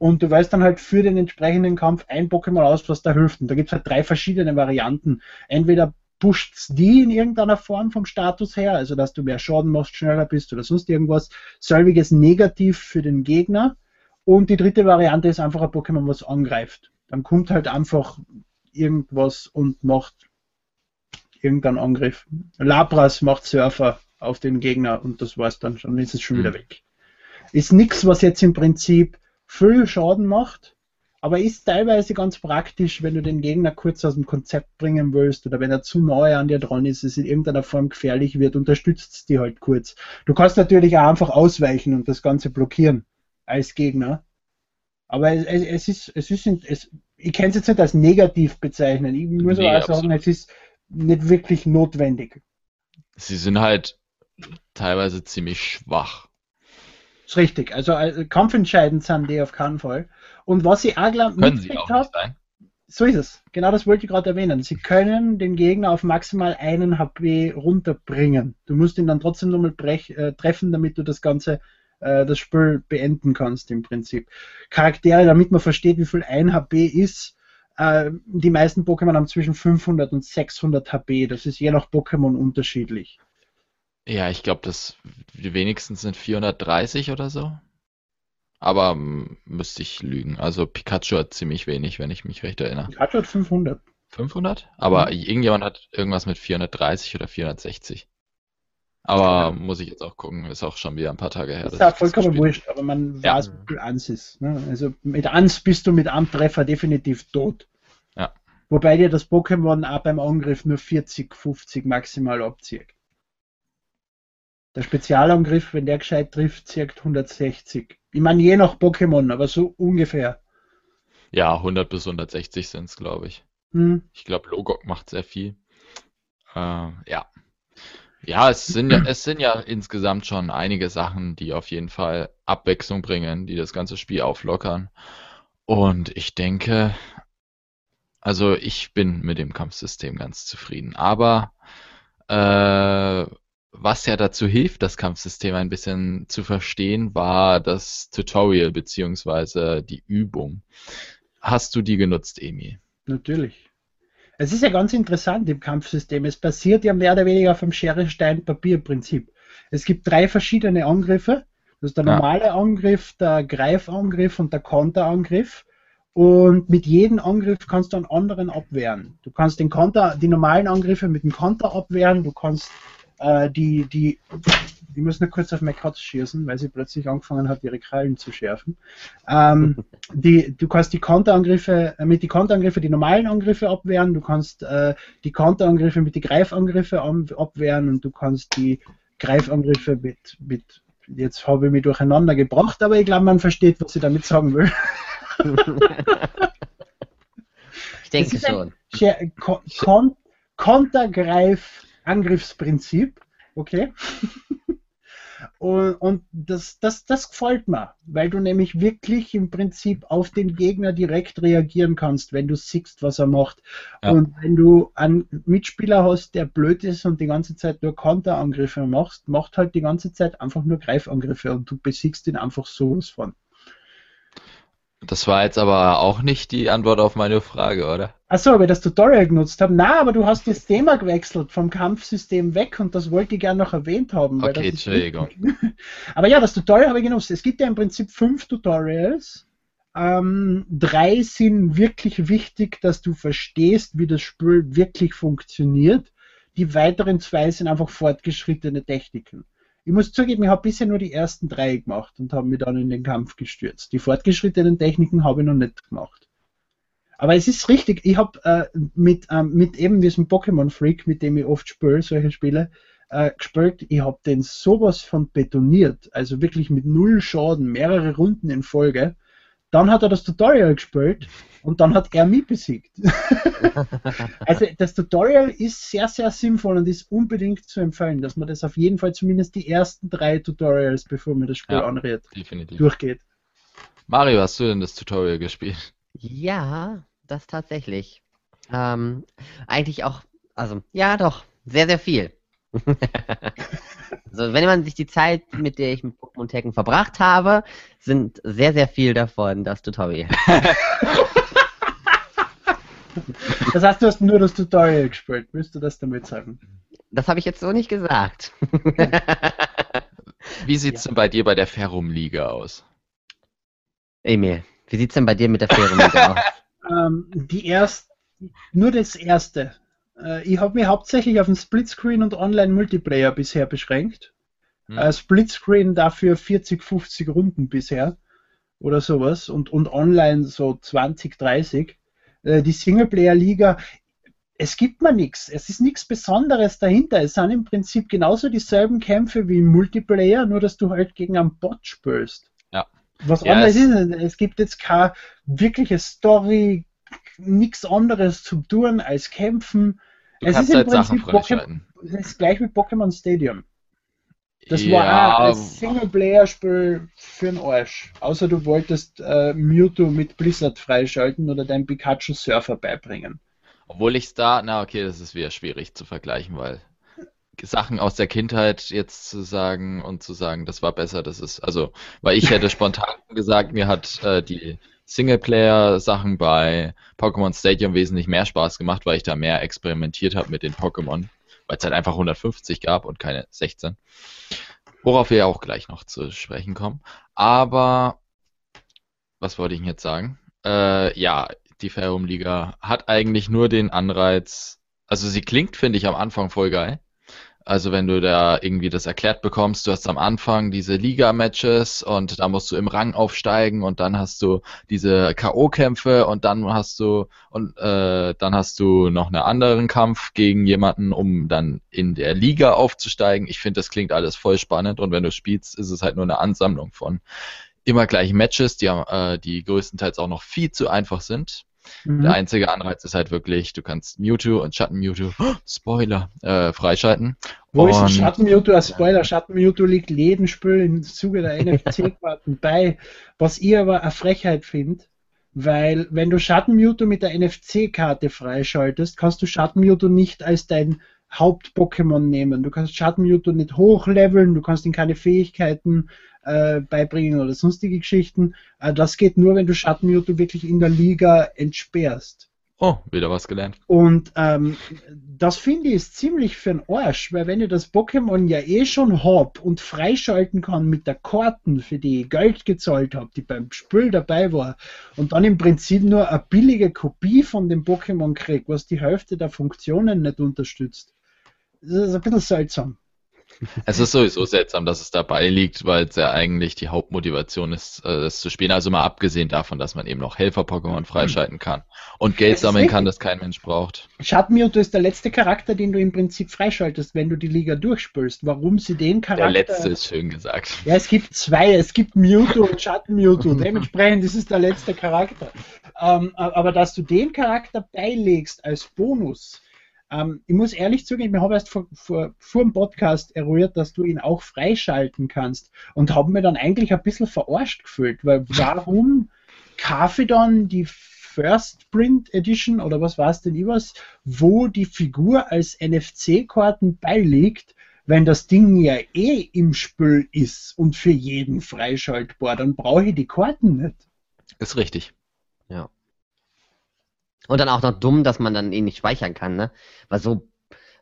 Und du weißt dann halt für den entsprechenden Kampf ein Pokémon aus, was da hilft. Und da gibt es halt drei verschiedene Varianten. Entweder pusht die in irgendeiner Form vom Status her, also dass du mehr Schaden machst, schneller bist oder sonst irgendwas. Selbiges negativ für den Gegner. Und die dritte Variante ist einfach ein Pokémon, was angreift. Dann kommt halt einfach irgendwas und macht irgendeinen Angriff. Lapras macht Surfer auf den Gegner und das war's dann schon, ist es schon mhm. wieder weg. Ist nichts, was jetzt im Prinzip viel Schaden macht, aber ist teilweise ganz praktisch, wenn du den Gegner kurz aus dem Konzept bringen willst oder wenn er zu nahe an dir dran ist, es in irgendeiner Form gefährlich wird, unterstützt es die halt kurz. Du kannst natürlich auch einfach ausweichen und das Ganze blockieren als Gegner. Aber es, es ist, es ist, es, ich kann es jetzt nicht als negativ bezeichnen. Ich muss nee, aber auch sagen, es ist nicht wirklich notwendig. Sie sind halt teilweise ziemlich schwach. Ist richtig. Also, also kampfentscheidend sind die auf keinen Fall. Und was ich auch glaube, mitgekriegt habe, so ist es. Genau das wollte ich gerade erwähnen. Sie können den Gegner auf maximal einen HP runterbringen. Du musst ihn dann trotzdem nochmal äh, treffen, damit du das Ganze, äh, das Spiel beenden kannst im Prinzip. Charaktere, damit man versteht, wie viel ein HP ist. Äh, die meisten Pokémon haben zwischen 500 und 600 HP. Das ist je nach Pokémon unterschiedlich. Ja, ich glaube, das die wenigsten sind 430 oder so. Aber m, müsste ich lügen. Also Pikachu hat ziemlich wenig, wenn ich mich recht erinnere. Pikachu hat 500. 500? Aber mhm. irgendjemand hat irgendwas mit 430 oder 460. Aber muss ich jetzt auch gucken, ist auch schon wieder ein paar Tage her. Ist ja vollkommen wurscht, aber man ja. weiß, wie viel Ans ist. Ne? Also mit Ans bist du mit einem Treffer definitiv tot. Ja. Wobei dir das Pokémon auch beim Angriff nur 40, 50 maximal abzieht. Der Spezialangriff, wenn der gescheit trifft, circa 160. Ich meine, je nach Pokémon, aber so ungefähr. Ja, 100 bis 160 sind es, glaube ich. Hm. Ich glaube, Logok macht sehr viel. Äh, ja. Ja, es sind ja, es sind ja insgesamt schon einige Sachen, die auf jeden Fall Abwechslung bringen, die das ganze Spiel auflockern. Und ich denke, also ich bin mit dem Kampfsystem ganz zufrieden. Aber äh, was ja dazu hilft, das Kampfsystem ein bisschen zu verstehen, war das Tutorial beziehungsweise die Übung. Hast du die genutzt, Emi? Natürlich. Es ist ja ganz interessant im Kampfsystem. Es basiert ja mehr oder weniger auf dem Schere-Stein-Papier-Prinzip. Es gibt drei verschiedene Angriffe. Das ist der normale ja. Angriff, der Greifangriff und der Konterangriff. Und mit jedem Angriff kannst du einen anderen abwehren. Du kannst den Konter, die normalen Angriffe mit dem Konter abwehren, du kannst äh, die, die, ich muss nur kurz auf meine Katze schießen, weil sie plötzlich angefangen hat, ihre Krallen zu schärfen. Ähm, die, du kannst die Konterangriffe, äh, mit die Konterangriffe die normalen Angriffe abwehren, du kannst äh, die Konterangriffe mit die Greifangriffe abwehren und du kannst die Greifangriffe mit, mit jetzt habe ich mich durcheinander gebracht, aber ich glaube, man versteht, was ich damit sagen will. ich denke schon. Kon Kontergreif Angriffsprinzip, okay? und, und das, das, das gefällt mir, weil du nämlich wirklich im Prinzip auf den Gegner direkt reagieren kannst, wenn du siehst, was er macht. Ja. Und wenn du einen Mitspieler hast, der blöd ist und die ganze Zeit nur Konterangriffe macht, macht halt die ganze Zeit einfach nur Greifangriffe und du besiegst ihn einfach sowas von. Das war jetzt aber auch nicht die Antwort auf meine Frage, oder? Achso, ob ich das Tutorial genutzt habe. Na, aber du hast das Thema gewechselt vom Kampfsystem weg und das wollte ich gerne noch erwähnt haben. Okay, Entschuldigung. aber ja, das Tutorial habe ich genutzt. Es gibt ja im Prinzip fünf Tutorials. Ähm, drei sind wirklich wichtig, dass du verstehst, wie das Spiel wirklich funktioniert. Die weiteren zwei sind einfach fortgeschrittene Techniken. Ich muss zugeben, ich habe bisher nur die ersten drei gemacht und habe mich dann in den Kampf gestürzt. Die fortgeschrittenen Techniken habe ich noch nicht gemacht. Aber es ist richtig, ich habe äh, mit, ähm, mit eben diesem Pokémon Freak, mit dem ich oft spiele, solche Spiele, äh, gespielt, ich habe den sowas von betoniert, also wirklich mit null Schaden, mehrere Runden in Folge. Dann hat er das Tutorial gespielt und dann hat er mich besiegt. also das Tutorial ist sehr, sehr sinnvoll und ist unbedingt zu empfehlen, dass man das auf jeden Fall zumindest die ersten drei Tutorials, bevor man das Spiel ja, anredet, definitiv. durchgeht. Mario, hast du denn das Tutorial gespielt? Ja, das tatsächlich. Ähm, eigentlich auch, also ja doch, sehr, sehr viel. also wenn man sich die Zeit, mit der ich mit Pokémon Tekken verbracht habe, sind sehr, sehr viel davon das Tutorial. das heißt, du hast nur das Tutorial gespielt. Willst du das damit sagen? Das habe ich jetzt so nicht gesagt. Wie sieht es ja. denn bei dir bei der Ferrum-Liga aus? Emil, wie sieht es denn bei dir mit der Ferrum-Liga aus? Ähm, die erste, nur das erste. Äh, ich habe mich hauptsächlich auf den Splitscreen und Online-Multiplayer bisher beschränkt. Hm. Äh, Splitscreen dafür 40, 50 Runden bisher oder sowas und, und online so 20, 30. Äh, die Singleplayer-Liga, es gibt mir nichts. Es ist nichts Besonderes dahinter. Es sind im Prinzip genauso dieselben Kämpfe wie im Multiplayer, nur dass du halt gegen einen Bot spürst. Ja. Was ja, anderes ist es. Es gibt jetzt keine wirkliche Story, nichts anderes zu tun als kämpfen. Du es ist im halt Prinzip Pokémon, es ist gleich mit Pokémon Stadium. Das ja, war auch ein Singleplayer-Spiel für den Arsch. Außer du wolltest äh, Mewtwo mit Blizzard freischalten oder dein Pikachu Surfer beibringen. Obwohl ich es da, na okay, das ist wieder schwierig zu vergleichen, weil Sachen aus der Kindheit jetzt zu sagen und zu sagen, das war besser, das ist, also, weil ich hätte spontan gesagt, mir hat äh, die Singleplayer-Sachen bei Pokémon Stadium wesentlich mehr Spaß gemacht, weil ich da mehr experimentiert habe mit den Pokémon, weil es halt einfach 150 gab und keine 16. Worauf wir ja auch gleich noch zu sprechen kommen. Aber was wollte ich jetzt sagen? Äh, ja, die Ferrum Liga hat eigentlich nur den Anreiz, also sie klingt, finde ich, am Anfang voll geil. Also wenn du da irgendwie das erklärt bekommst, du hast am Anfang diese Liga-Matches und da musst du im Rang aufsteigen und dann hast du diese K.O.-Kämpfe und dann hast du und äh, dann hast du noch einen anderen Kampf gegen jemanden, um dann in der Liga aufzusteigen. Ich finde, das klingt alles voll spannend und wenn du spielst, ist es halt nur eine Ansammlung von immer gleiche Matches, die, äh, die größtenteils auch noch viel zu einfach sind. Mhm. Der einzige Anreiz ist halt wirklich, du kannst Mewtwo und Schatten Mewtwo, oh, Spoiler, äh, freischalten. Wo und, ist ein Schatten Mewtwo als Spoiler? Schatten Mewtwo liegt jeden Spiel im Zuge der NFC-Karten bei, was ich aber eine Frechheit finde. Weil, wenn du Schatten Mewtwo mit der NFC-Karte freischaltest, kannst du Schatten Mewtwo nicht als dein Haupt-Pokémon nehmen. Du kannst Schatten Mewtwo nicht hochleveln, du kannst ihm keine Fähigkeiten äh, beibringen oder sonstige Geschichten. Äh, das geht nur, wenn du Schattenmewtwo wirklich in der Liga entsperrst. Oh, wieder was gelernt. Und ähm, das finde ich ist ziemlich für den Arsch, weil wenn ich das Pokémon ja eh schon hab und freischalten kann mit der Karten, für die ich Geld gezahlt habe, die beim Spiel dabei war, und dann im Prinzip nur eine billige Kopie von dem Pokémon krieg, was die Hälfte der Funktionen nicht unterstützt, das ist ein bisschen seltsam. Es ist sowieso seltsam, dass es dabei liegt, weil es ja eigentlich die Hauptmotivation ist, äh, das zu spielen. Also mal abgesehen davon, dass man eben noch Helfer-Pokémon freischalten kann und Geld sammeln kann, das kein Mensch braucht. Schattenmewtwo ist der letzte Charakter, den du im Prinzip freischaltest, wenn du die Liga durchspülst. Warum sie den Charakter... Der letzte ist schön gesagt. Ja, es gibt zwei. Es gibt Mewtwo und Schattenmewtwo. Dementsprechend ist es der letzte Charakter. Ähm, aber dass du den Charakter beilegst als Bonus ähm, ich muss ehrlich zugeben, ich habe erst vor, vor, vor dem Podcast eruiert, dass du ihn auch freischalten kannst und habe mir dann eigentlich ein bisschen verarscht gefühlt, weil warum kaufe ich dann die First Print Edition oder was war es denn was, wo die Figur als NFC-Karten beiliegt, wenn das Ding ja eh im Spiel ist und für jeden freischaltbar, dann brauche ich die Karten nicht. Ist richtig. Ja. Und dann auch noch dumm, dass man dann ihn nicht speichern kann, ne? Weil so,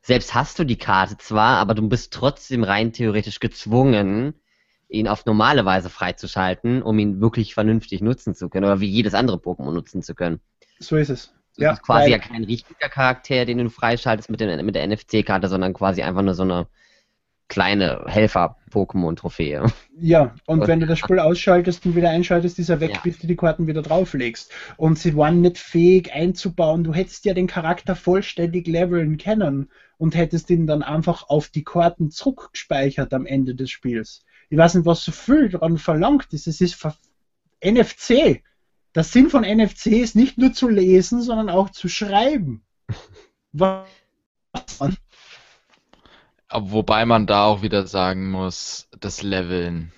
selbst hast du die Karte zwar, aber du bist trotzdem rein theoretisch gezwungen, ihn auf normale Weise freizuschalten, um ihn wirklich vernünftig nutzen zu können oder wie jedes andere Pokémon nutzen zu können. So ist es. Das ja, ist quasi ja kein richtiger Charakter, den du freischaltest mit, den, mit der NFC-Karte, sondern quasi einfach nur so eine kleine Helfer-Pokémon-Trophäe. Ja, und wenn du das Spiel ausschaltest und wieder einschaltest, ist er weg, ja. bis du die Karten wieder drauflegst. Und sie waren nicht fähig einzubauen. Du hättest ja den Charakter vollständig leveln können und hättest ihn dann einfach auf die Karten zurückgespeichert am Ende des Spiels. Ich weiß nicht, was so viel daran verlangt ist. Es ist NFC. Der Sinn von NFC ist nicht nur zu lesen, sondern auch zu schreiben. Was? Wobei man da auch wieder sagen muss, das Leveln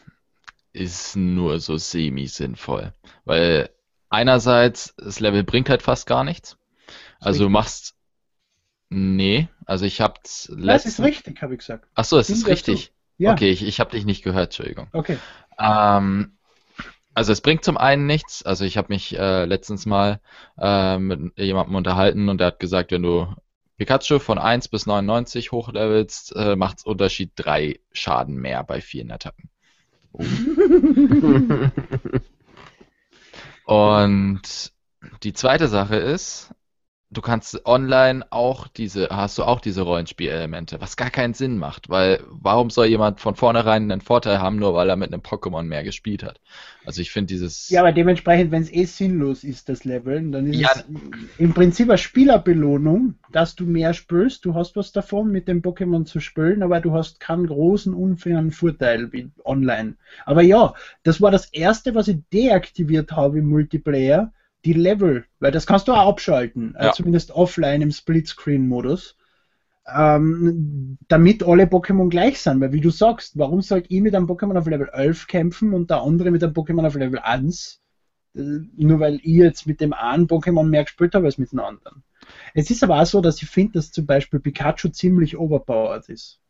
ist nur so semi-sinnvoll. Weil einerseits, das Level bringt halt fast gar nichts. Also du machst. Nee, also ich hab's letztens. Das ist richtig, habe ich gesagt. Ach so, es ist richtig. Ja. Okay, ich, ich habe dich nicht gehört, Entschuldigung. Okay. Ähm, also es bringt zum einen nichts. Also ich habe mich äh, letztens mal äh, mit jemandem unterhalten und der hat gesagt, wenn du Pikachu von 1 bis 99 hochlevelst, äh, macht es Unterschied 3 Schaden mehr bei vielen Attacken. Oh. Und die zweite Sache ist, du kannst online auch diese, hast du auch diese Rollenspielelemente, was gar keinen Sinn macht, weil warum soll jemand von vornherein einen Vorteil haben, nur weil er mit einem Pokémon mehr gespielt hat? Also ich finde dieses. Ja, aber dementsprechend, wenn es eh sinnlos ist, das Leveln, dann ist ja. es im Prinzip eine Spielerbelohnung, dass du mehr spürst, du hast was davon, mit dem Pokémon zu spielen, aber du hast keinen großen, unfairen Vorteil wie online. Aber ja, das war das erste, was ich deaktiviert habe im Multiplayer die Level, weil das kannst du auch abschalten, äh, ja. äh, zumindest offline im Splitscreen-Modus, ähm, damit alle Pokémon gleich sind. Weil wie du sagst, warum sollte ich mit einem Pokémon auf Level 11 kämpfen und der andere mit einem Pokémon auf Level 1? Äh, nur weil ich jetzt mit dem einen Pokémon mehr gespielt habe als mit dem anderen. Es ist aber auch so, dass ich finde, dass zum Beispiel Pikachu ziemlich overpowered ist.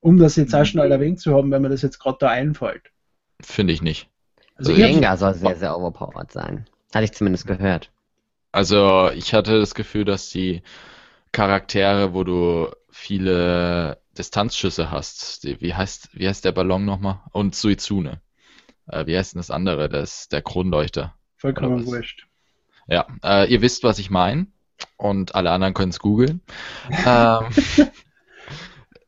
Um das jetzt auch schnell erwähnt zu haben, wenn mir das jetzt gerade da einfällt. Finde ich nicht. Also Rengar soll sehr, sehr overpowered sein. Hatte ich zumindest gehört. Also ich hatte das Gefühl, dass die Charaktere, wo du viele Distanzschüsse hast, die, wie heißt wie heißt der Ballon nochmal? Und Suizune. Äh, wie heißt denn das andere? Das ist der Kronleuchter. Vollkommen wurscht. Ja, äh, ihr wisst, was ich meine. Und alle anderen können es googeln. ähm,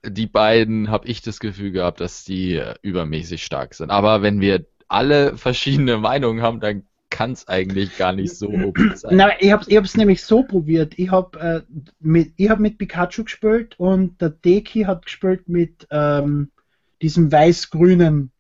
die beiden habe ich das Gefühl gehabt, dass die äh, übermäßig stark sind. Aber wenn wir alle verschiedene Meinungen haben, dann kann es eigentlich gar nicht so OP sein. Nein, ich habe es ich nämlich so probiert. Ich habe äh, mit, hab mit Pikachu gespielt und der Deki hat gespielt mit ähm, diesem weiß-grünen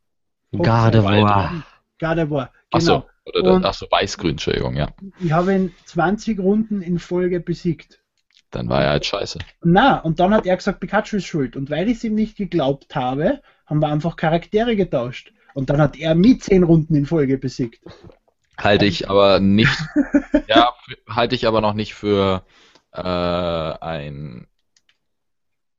Gardevoir. Gardevoir, genau. oder, Und- ach so, weiß-grün, Entschuldigung, ja. Ich habe ihn 20 Runden in Folge besiegt. Dann war er halt scheiße. Na, und dann hat er gesagt, Pikachu ist schuld. Und weil ich es ihm nicht geglaubt habe, haben wir einfach Charaktere getauscht. Und dann hat er mich 10 Runden in Folge besiegt. Halte ich aber nicht, ja, halte ich aber noch nicht für äh, ein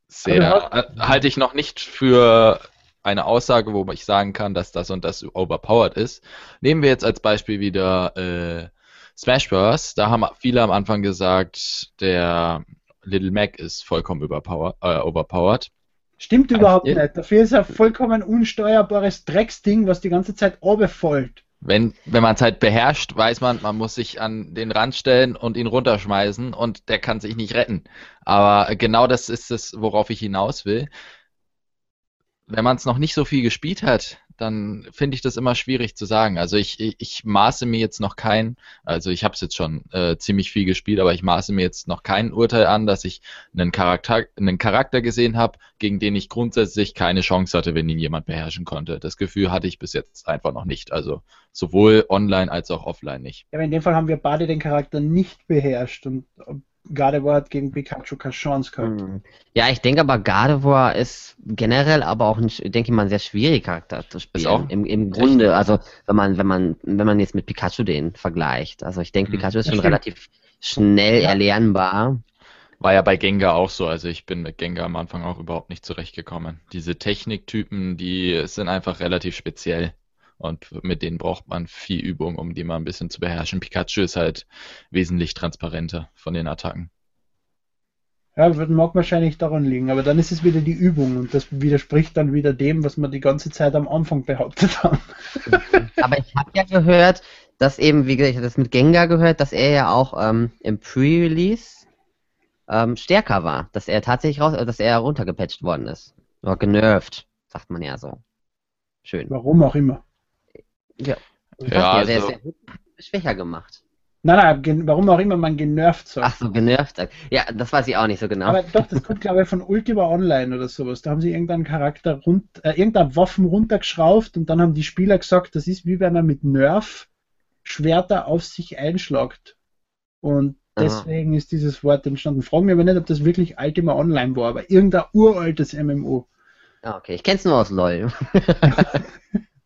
sehr, äh, halte ich noch nicht für eine Aussage, wo ich sagen kann, dass das und das overpowered ist. Nehmen wir jetzt als Beispiel wieder äh, Smash Bros. Da haben viele am Anfang gesagt, der Little Mac ist vollkommen überpower, äh, overpowered. Stimmt überhaupt Ja. nicht. Dafür ist er ein vollkommen unsteuerbares Drecksding, was die ganze Zeit runterfällt. Wenn, wenn man es halt beherrscht, weiß man, man muss sich an den Rand stellen und ihn runterschmeißen und der kann sich nicht retten. Aber genau das ist es, worauf ich hinaus will. Wenn man es noch nicht so viel gespielt hat, dann finde ich das immer schwierig zu sagen. Also ich, ich, ich maße mir jetzt noch kein, also ich habe es jetzt schon äh, ziemlich viel gespielt, aber ich maße mir jetzt noch kein Urteil an, dass ich einen Charakter, einen Charakter gesehen habe, gegen den ich grundsätzlich keine Chance hatte, wenn ihn jemand beherrschen konnte. Das Gefühl hatte ich bis jetzt einfach noch nicht. Also sowohl online als auch offline nicht. Ja, aber in dem Fall haben wir beide den Charakter nicht beherrscht und Gardevoir hat gegen Pikachu keine Chance gehabt. Hm. Ja, ich denke aber Gardevoir ist generell aber auch ein, ich denke mal, ein sehr schwieriger Charakter zu spielen. auch? Im, Im Grunde, also wenn man, wenn man, wenn man jetzt mit Pikachu den vergleicht. Also ich denke, Hm. Pikachu ist schon relativ schnell Ja. erlernbar. War ja bei Gengar auch so. Also ich bin mit Gengar am Anfang auch überhaupt nicht zurechtgekommen. Diese Techniktypen, die sind einfach relativ speziell. Und mit denen braucht man viel Übung, um die mal ein bisschen zu beherrschen. Pikachu ist halt wesentlich transparenter von den Attacken. Ja, mag wahrscheinlich daran liegen, aber dann ist es wieder die Übung und das widerspricht dann wieder dem, was wir die ganze Zeit am Anfang behauptet haben. Aber ich habe ja gehört, dass eben, wie gesagt, ich habe das mit Gengar gehört, dass er ja auch ähm, im Pre-Release ähm, stärker war. Dass er tatsächlich raus, dass er runtergepatcht worden ist. Oder genervt, sagt man ja so. Schön. Warum auch immer. Ja, Ja, also, er also- ist ja schwächer gemacht. Nein, nein, warum auch immer man genervt sagt. Ach so, genervt. Ja, das weiß ich auch nicht so genau. Aber doch, das kommt, glaube ich, von Ultima Online oder sowas. Da haben sie irgendeinen Charakter rund, äh, irgendeine Waffen runtergeschraubt und dann haben die Spieler gesagt, das ist wie wenn man mit Nerf Schwerter auf sich einschlagt. Und deswegen ist dieses Wort entstanden. Fragen mich aber nicht, ob das wirklich Ultima Online war, aber irgendein uraltes MMO. Ah, okay, ich kenn's nur aus LOL.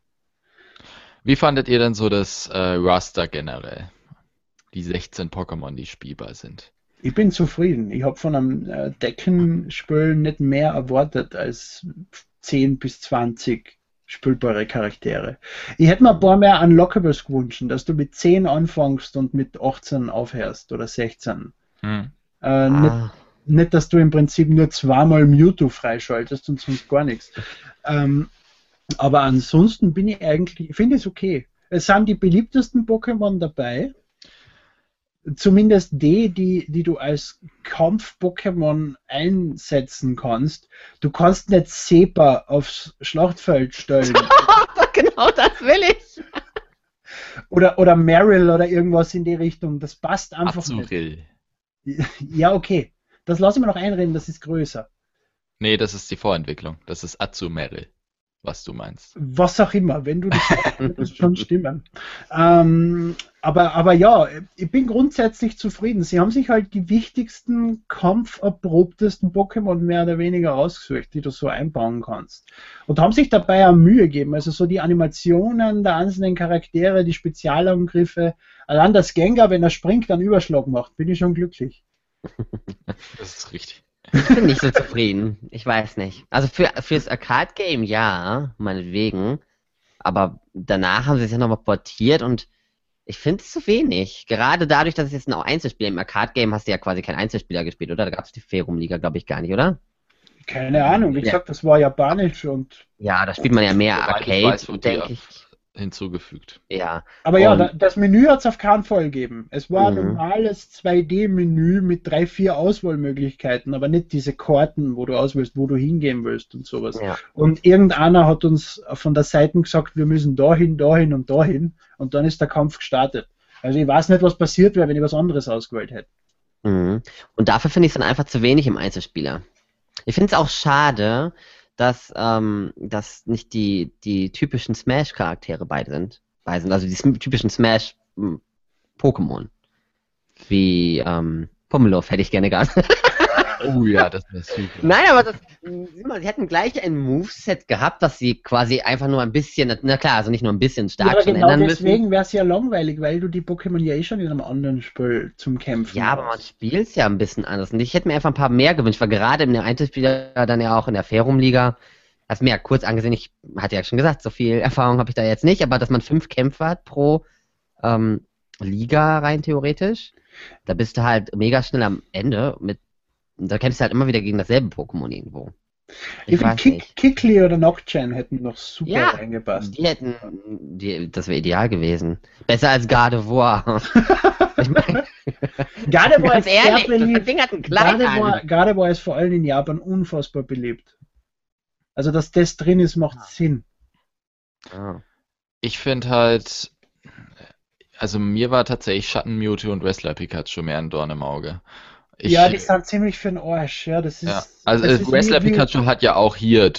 Wie fandet ihr denn so das äh, Raster generell? Die 16 Pokémon, die spielbar sind. Ich bin zufrieden. Ich habe von einem äh, Deckenspiel nicht mehr erwartet als 10 bis 20 spielbare Charaktere. Ich hätte mir ein paar mehr Unlockables gewünscht, dass du mit 10 anfängst und mit 18 aufhörst oder 16. Hm. Äh, nicht, Ah, nicht, dass du im Prinzip nur zweimal Mewtwo freischaltest und sonst gar nichts. Ähm, aber ansonsten bin ich eigentlich, ich finde es okay. Es sind die beliebtesten Pokémon dabei. Zumindest die, die, die du als Kampf-Pokémon einsetzen kannst. Du kannst nicht Sepa aufs Schlachtfeld stellen. genau das will ich. oder, oder Meryl oder irgendwas in die Richtung. Das passt einfach nicht. Azuril. Ja, okay. Das lasse ich mir noch einreden, das ist größer. Nee, das ist die Vorentwicklung. Das ist Azumeril, was du meinst. Was auch immer, wenn du das sagst, wird das schon stimmen. Ähm, aber, aber ja, ich bin grundsätzlich zufrieden. Sie haben sich halt die wichtigsten, kampferprobtesten Pokémon mehr oder weniger ausgesucht, die du so einbauen kannst. Und haben sich dabei auch Mühe gegeben. Also so die Animationen der einzelnen Charaktere, die Spezialangriffe. Allein das Gengar, wenn er springt, dann Überschlag macht, bin ich schon glücklich. Das ist richtig. Ich bin nicht so zufrieden. Ich weiß nicht. Also für, fürs Arcade-Game ja, meinetwegen. Aber danach haben sie es ja nochmal portiert und ich finde es zu wenig. Gerade dadurch, dass es jetzt ein Einzelspiel im Arcade-Game hast du ja quasi keinen Einzelspieler gespielt, oder? Da gab es die Ferum-Liga, glaube ich, gar nicht, oder? Keine Ahnung, wie Ja. gesagt, das war japanisch und Ja, da spielt man ja mehr ich Arcade, denke ich. Hinzugefügt. Ja. Aber ja, Und- das Menü hat es auf keinen Fall gegeben. Es war ein Mhm. normales 2D-Menü mit drei, vier Auswahlmöglichkeiten, aber nicht diese Karten, wo du auswählst, wo du hingehen willst und sowas. ja. Und irgendeiner hat uns von der Seite gesagt, wir müssen dahin, dahin und dahin und dann ist der Kampf gestartet. Also ich weiß nicht, was passiert wäre, wenn ich was anderes ausgewählt hätte. Mhm. Und dafür finde ich es dann einfach zu wenig im Einzelspieler. Ich finde es auch schade, dass, ähm, dass nicht die, die typischen Smash-Charaktere bei sind. bei sind. Also die typischen Smash-Pokémon. Wie ähm, Pummeluff hätte ich gerne gehabt. Oh ja, das wäre super. Nein, aber das, sieh mal, sie hätten gleich ein Moveset gehabt, das sie quasi einfach nur ein bisschen, na klar, also nicht nur ein bisschen Ja, stark aber schon genau ändern müssen. deswegen wäre es ja langweilig, weil du die Pokémon ja eh schon in einem anderen Spiel zum Kämpfen Ja, aber man hast. spielt es ja ein bisschen anders. Und ich hätte mir einfach ein paar mehr gewünscht, weil gerade in der Einzelspieler dann ja auch in der Ferum-Liga, hast mir ja kurz angesehen, ich hatte ja schon gesagt, so viel Erfahrung habe ich da jetzt nicht, aber dass man fünf Kämpfer hat pro ähm, Liga rein theoretisch, da bist du halt mega schnell am Ende mit, da kämpfst du halt immer wieder gegen dasselbe Pokémon irgendwo. Ich finde, weiß Kick. Kickly oder Nocturne hätten noch super Ja, reingepasst. Die hätten, die, das wäre ideal gewesen. Besser als Gardevoir. ich meine, Gardevoir ist ehrlich, das beliebt. Ding hat ein Kleid Gardevoir. Gardevoir ist vor allem in Japan unfassbar beliebt. Also, dass das drin ist, macht Ah. Sinn. Ja. Ich finde halt, also mir war tatsächlich Schatten Mewtwo und Wrestler Pikachu mehr ein Dorn im Auge. Ich, ja, die sind ziemlich für den Arsch. Ja, das ist, ja. Also das äh, ist Wrestler Pikachu hat ja auch hier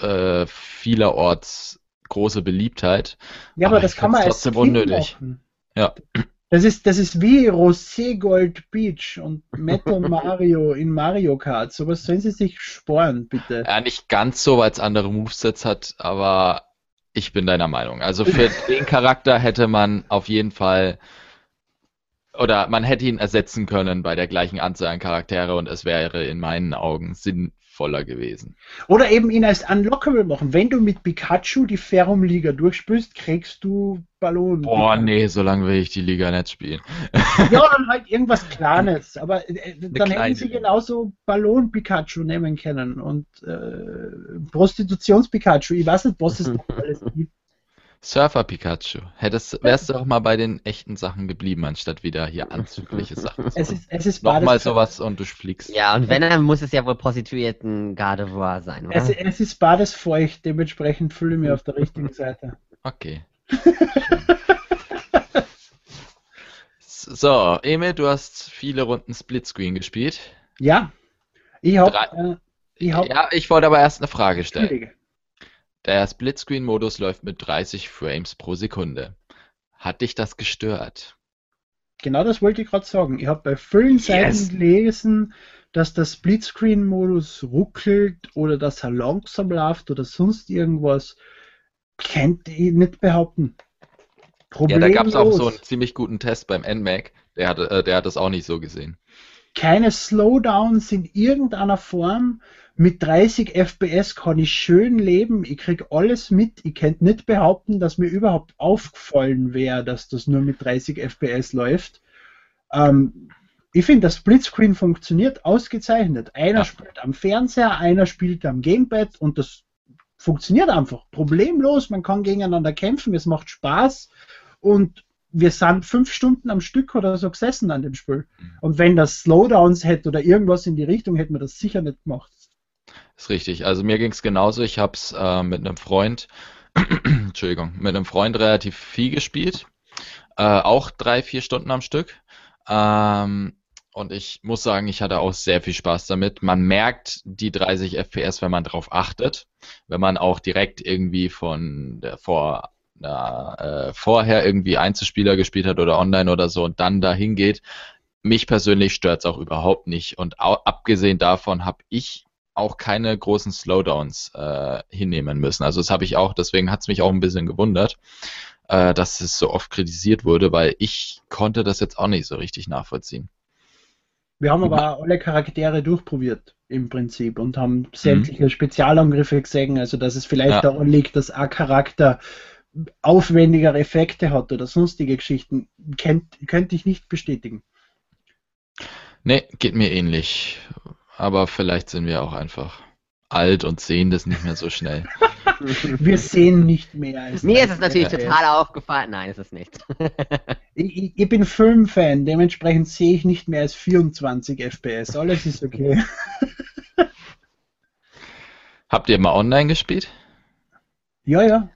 äh, vielerorts große Beliebtheit. Ja, aber aber das kann man als trotzdem Kind unnötig. machen. Ja. Das ist, das ist wie Rosé Gold Beach und Metal Mario in Mario Kart. Sowas sollen sie sich sparen, bitte. Ja, nicht ganz so, weil es andere Movesets hat, aber ich bin deiner Meinung. Also für den Charakter hätte man auf jeden Fall oder man hätte ihn ersetzen können bei der gleichen Anzahl an Charaktere und es wäre in meinen Augen sinnvoller gewesen. Oder eben ihn als unlockable machen. Wenn du mit Pikachu die Ferrum-Liga durchspielst, kriegst du Ballon. Boah, nee, so lange will ich die Liga nicht spielen. Ja, dann halt irgendwas Kleines. Aber äh, dann hätten sie Liga. genauso Ballon-Pikachu nehmen können und äh, Prostitutions-Pikachu. Ich weiß nicht, was es alles gibt. Surfer Pikachu. Hättest, wärst du auch mal bei den echten Sachen geblieben, anstatt wieder hier anzügliche Sachen zu Es machen. ist, es ist Nochmal sowas und du fliegst. Ja, und wenn, dann muss es ja wohl Prostituierten Gardevoir sein, oder? es, es ist beides feucht, dementsprechend fühle ich mich auf der richtigen Seite. Okay. so, Emil, du hast viele Runden Splitscreen gespielt. Ja, ich habe. Drei- Äh, ich hab, Ja, ich wollte aber erst eine Frage stellen. Der Splitscreen-Modus läuft mit 30 Frames pro Sekunde. Hat dich das gestört? Genau das wollte ich gerade sagen. Ich habe bei vielen Seiten Yes. gelesen, dass der Splitscreen-Modus ruckelt oder dass er langsam läuft oder sonst irgendwas. Könnte ich nicht behaupten. Ja, da gab es auch so Problemlos. einen ziemlich guten Test beim NMAC. Der hat, äh, der hat das auch nicht so gesehen. Keine Slowdowns in irgendeiner Form. Mit 30 FPS kann ich schön leben. Ich krieg alles mit. Ich könnte nicht behaupten, dass mir überhaupt aufgefallen wäre, dass das nur mit 30 FPS läuft. Ähm, ich finde, das Splitscreen funktioniert ausgezeichnet. Einer Ja. spielt am Fernseher, einer spielt am Gamepad und das funktioniert einfach problemlos. Man kann gegeneinander kämpfen, es macht Spaß und wir sind fünf Stunden am Stück oder so gesessen an dem Spiel. Und wenn das Slowdowns hätte oder irgendwas in die Richtung, hätten wir das sicher nicht gemacht. Ist richtig. Also mir ging es genauso. Ich habe es äh, mit einem Freund, Entschuldigung, mit einem Freund relativ viel gespielt. Äh, auch drei, vier Stunden am Stück. Ähm, und ich muss sagen, ich hatte auch sehr viel Spaß damit. Man merkt die 30 FPS, wenn man drauf achtet. Wenn man auch direkt irgendwie von der vor, na, äh, vorher irgendwie Einzelspieler gespielt hat oder online oder so und dann dahin geht. Mich persönlich stört es auch überhaupt nicht. Und au abgesehen davon habe ich auch keine großen Slowdowns äh, hinnehmen müssen. Also das habe ich auch, deswegen hat es mich auch ein bisschen gewundert, äh, dass es so oft kritisiert wurde, weil ich konnte das jetzt auch nicht so richtig nachvollziehen. Wir haben aber alle Charaktere durchprobiert im Prinzip und haben sämtliche Spezialangriffe gesehen, also dass es vielleicht Ja. daran liegt, dass ein Charakter aufwendigere Effekte hat oder sonstige Geschichten, Kennt, könnte ich nicht bestätigen. Nee, geht mir ähnlich. Aber vielleicht sind wir auch einfach alt und sehen das nicht mehr so schnell. Wir sehen nicht mehr als Mir ist es 30 natürlich FPS. total aufgefallen. Nein, ist es nicht. Ich, ich, ich bin Filmfan, dementsprechend sehe ich nicht mehr als 24 FPS. Alles ist okay. Habt ihr mal online gespielt? Ja, ja.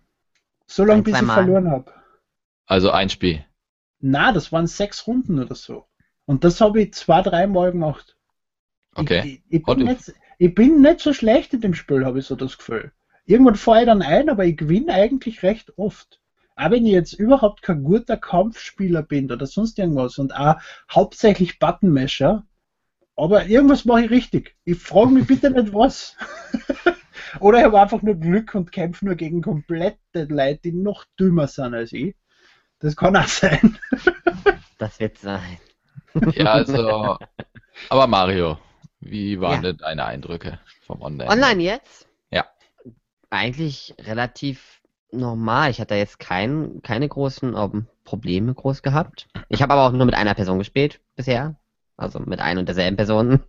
So lange, bis ich verloren habe. Also ein Spiel. Na, das waren sechs Runden oder so. Und das habe ich zwei, dreimal gemacht. Okay. Ich, ich, ich, bin nicht, ich bin nicht so schlecht in dem Spiel, habe ich so das Gefühl. Irgendwann fahre ich dann ein, aber ich gewinne eigentlich recht oft. auch wenn ich jetzt überhaupt kein guter Kampfspieler bin oder sonst irgendwas und auch hauptsächlich Buttonmesher, aber irgendwas mache ich richtig. Ich frage mich bitte nicht was. oder ich habe einfach nur Glück und kämpfe nur gegen komplette Leute, die noch dümmer sind als ich. Das kann auch sein. Das wird sein. Ja, also. Aber Mario, wie waren ja. denn deine Eindrücke vom Online? Online jetzt? Ja. Eigentlich relativ normal. Ich hatte jetzt kein, keine großen um, ähm, Probleme groß gehabt. Ich habe aber auch nur mit einer Person gespielt bisher. Also mit ein und derselben Person.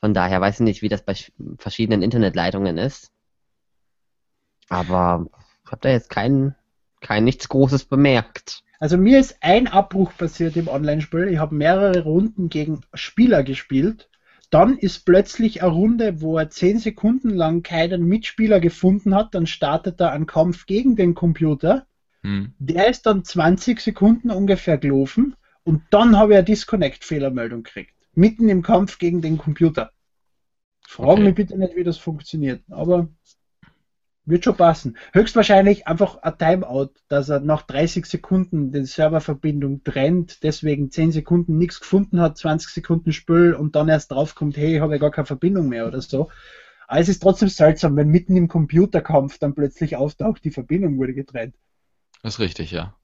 Von daher weiß ich nicht, wie das bei verschiedenen Internetleitungen ist. Aber ich habe da jetzt kein, kein nichts Großes bemerkt. Also mir ist ein Abbruch passiert im Online-Spiel. Ich habe mehrere Runden gegen Spieler gespielt. Dann ist plötzlich eine Runde, wo er zehn Sekunden lang keinen Mitspieler gefunden hat. Dann startet er einen Kampf gegen den Computer. Hm. Der ist dann 20 Sekunden ungefähr gelaufen. Und dann habe ich eine Disconnect-Fehlermeldung gekriegt. Mitten im Kampf gegen den Computer. Fragen okay. mich bitte nicht, wie das funktioniert. Aber wird schon passen. Höchstwahrscheinlich einfach ein Timeout, dass er nach 30 Sekunden die Serververbindung trennt, deswegen 10 Sekunden nichts gefunden hat, 20 Sekunden Spül und dann erst draufkommt, hey, ich habe ja gar keine Verbindung mehr oder so. Aber es ist trotzdem seltsam, wenn mitten im Computerkampf dann plötzlich auftaucht, die Verbindung wurde getrennt. Das ist richtig, ja.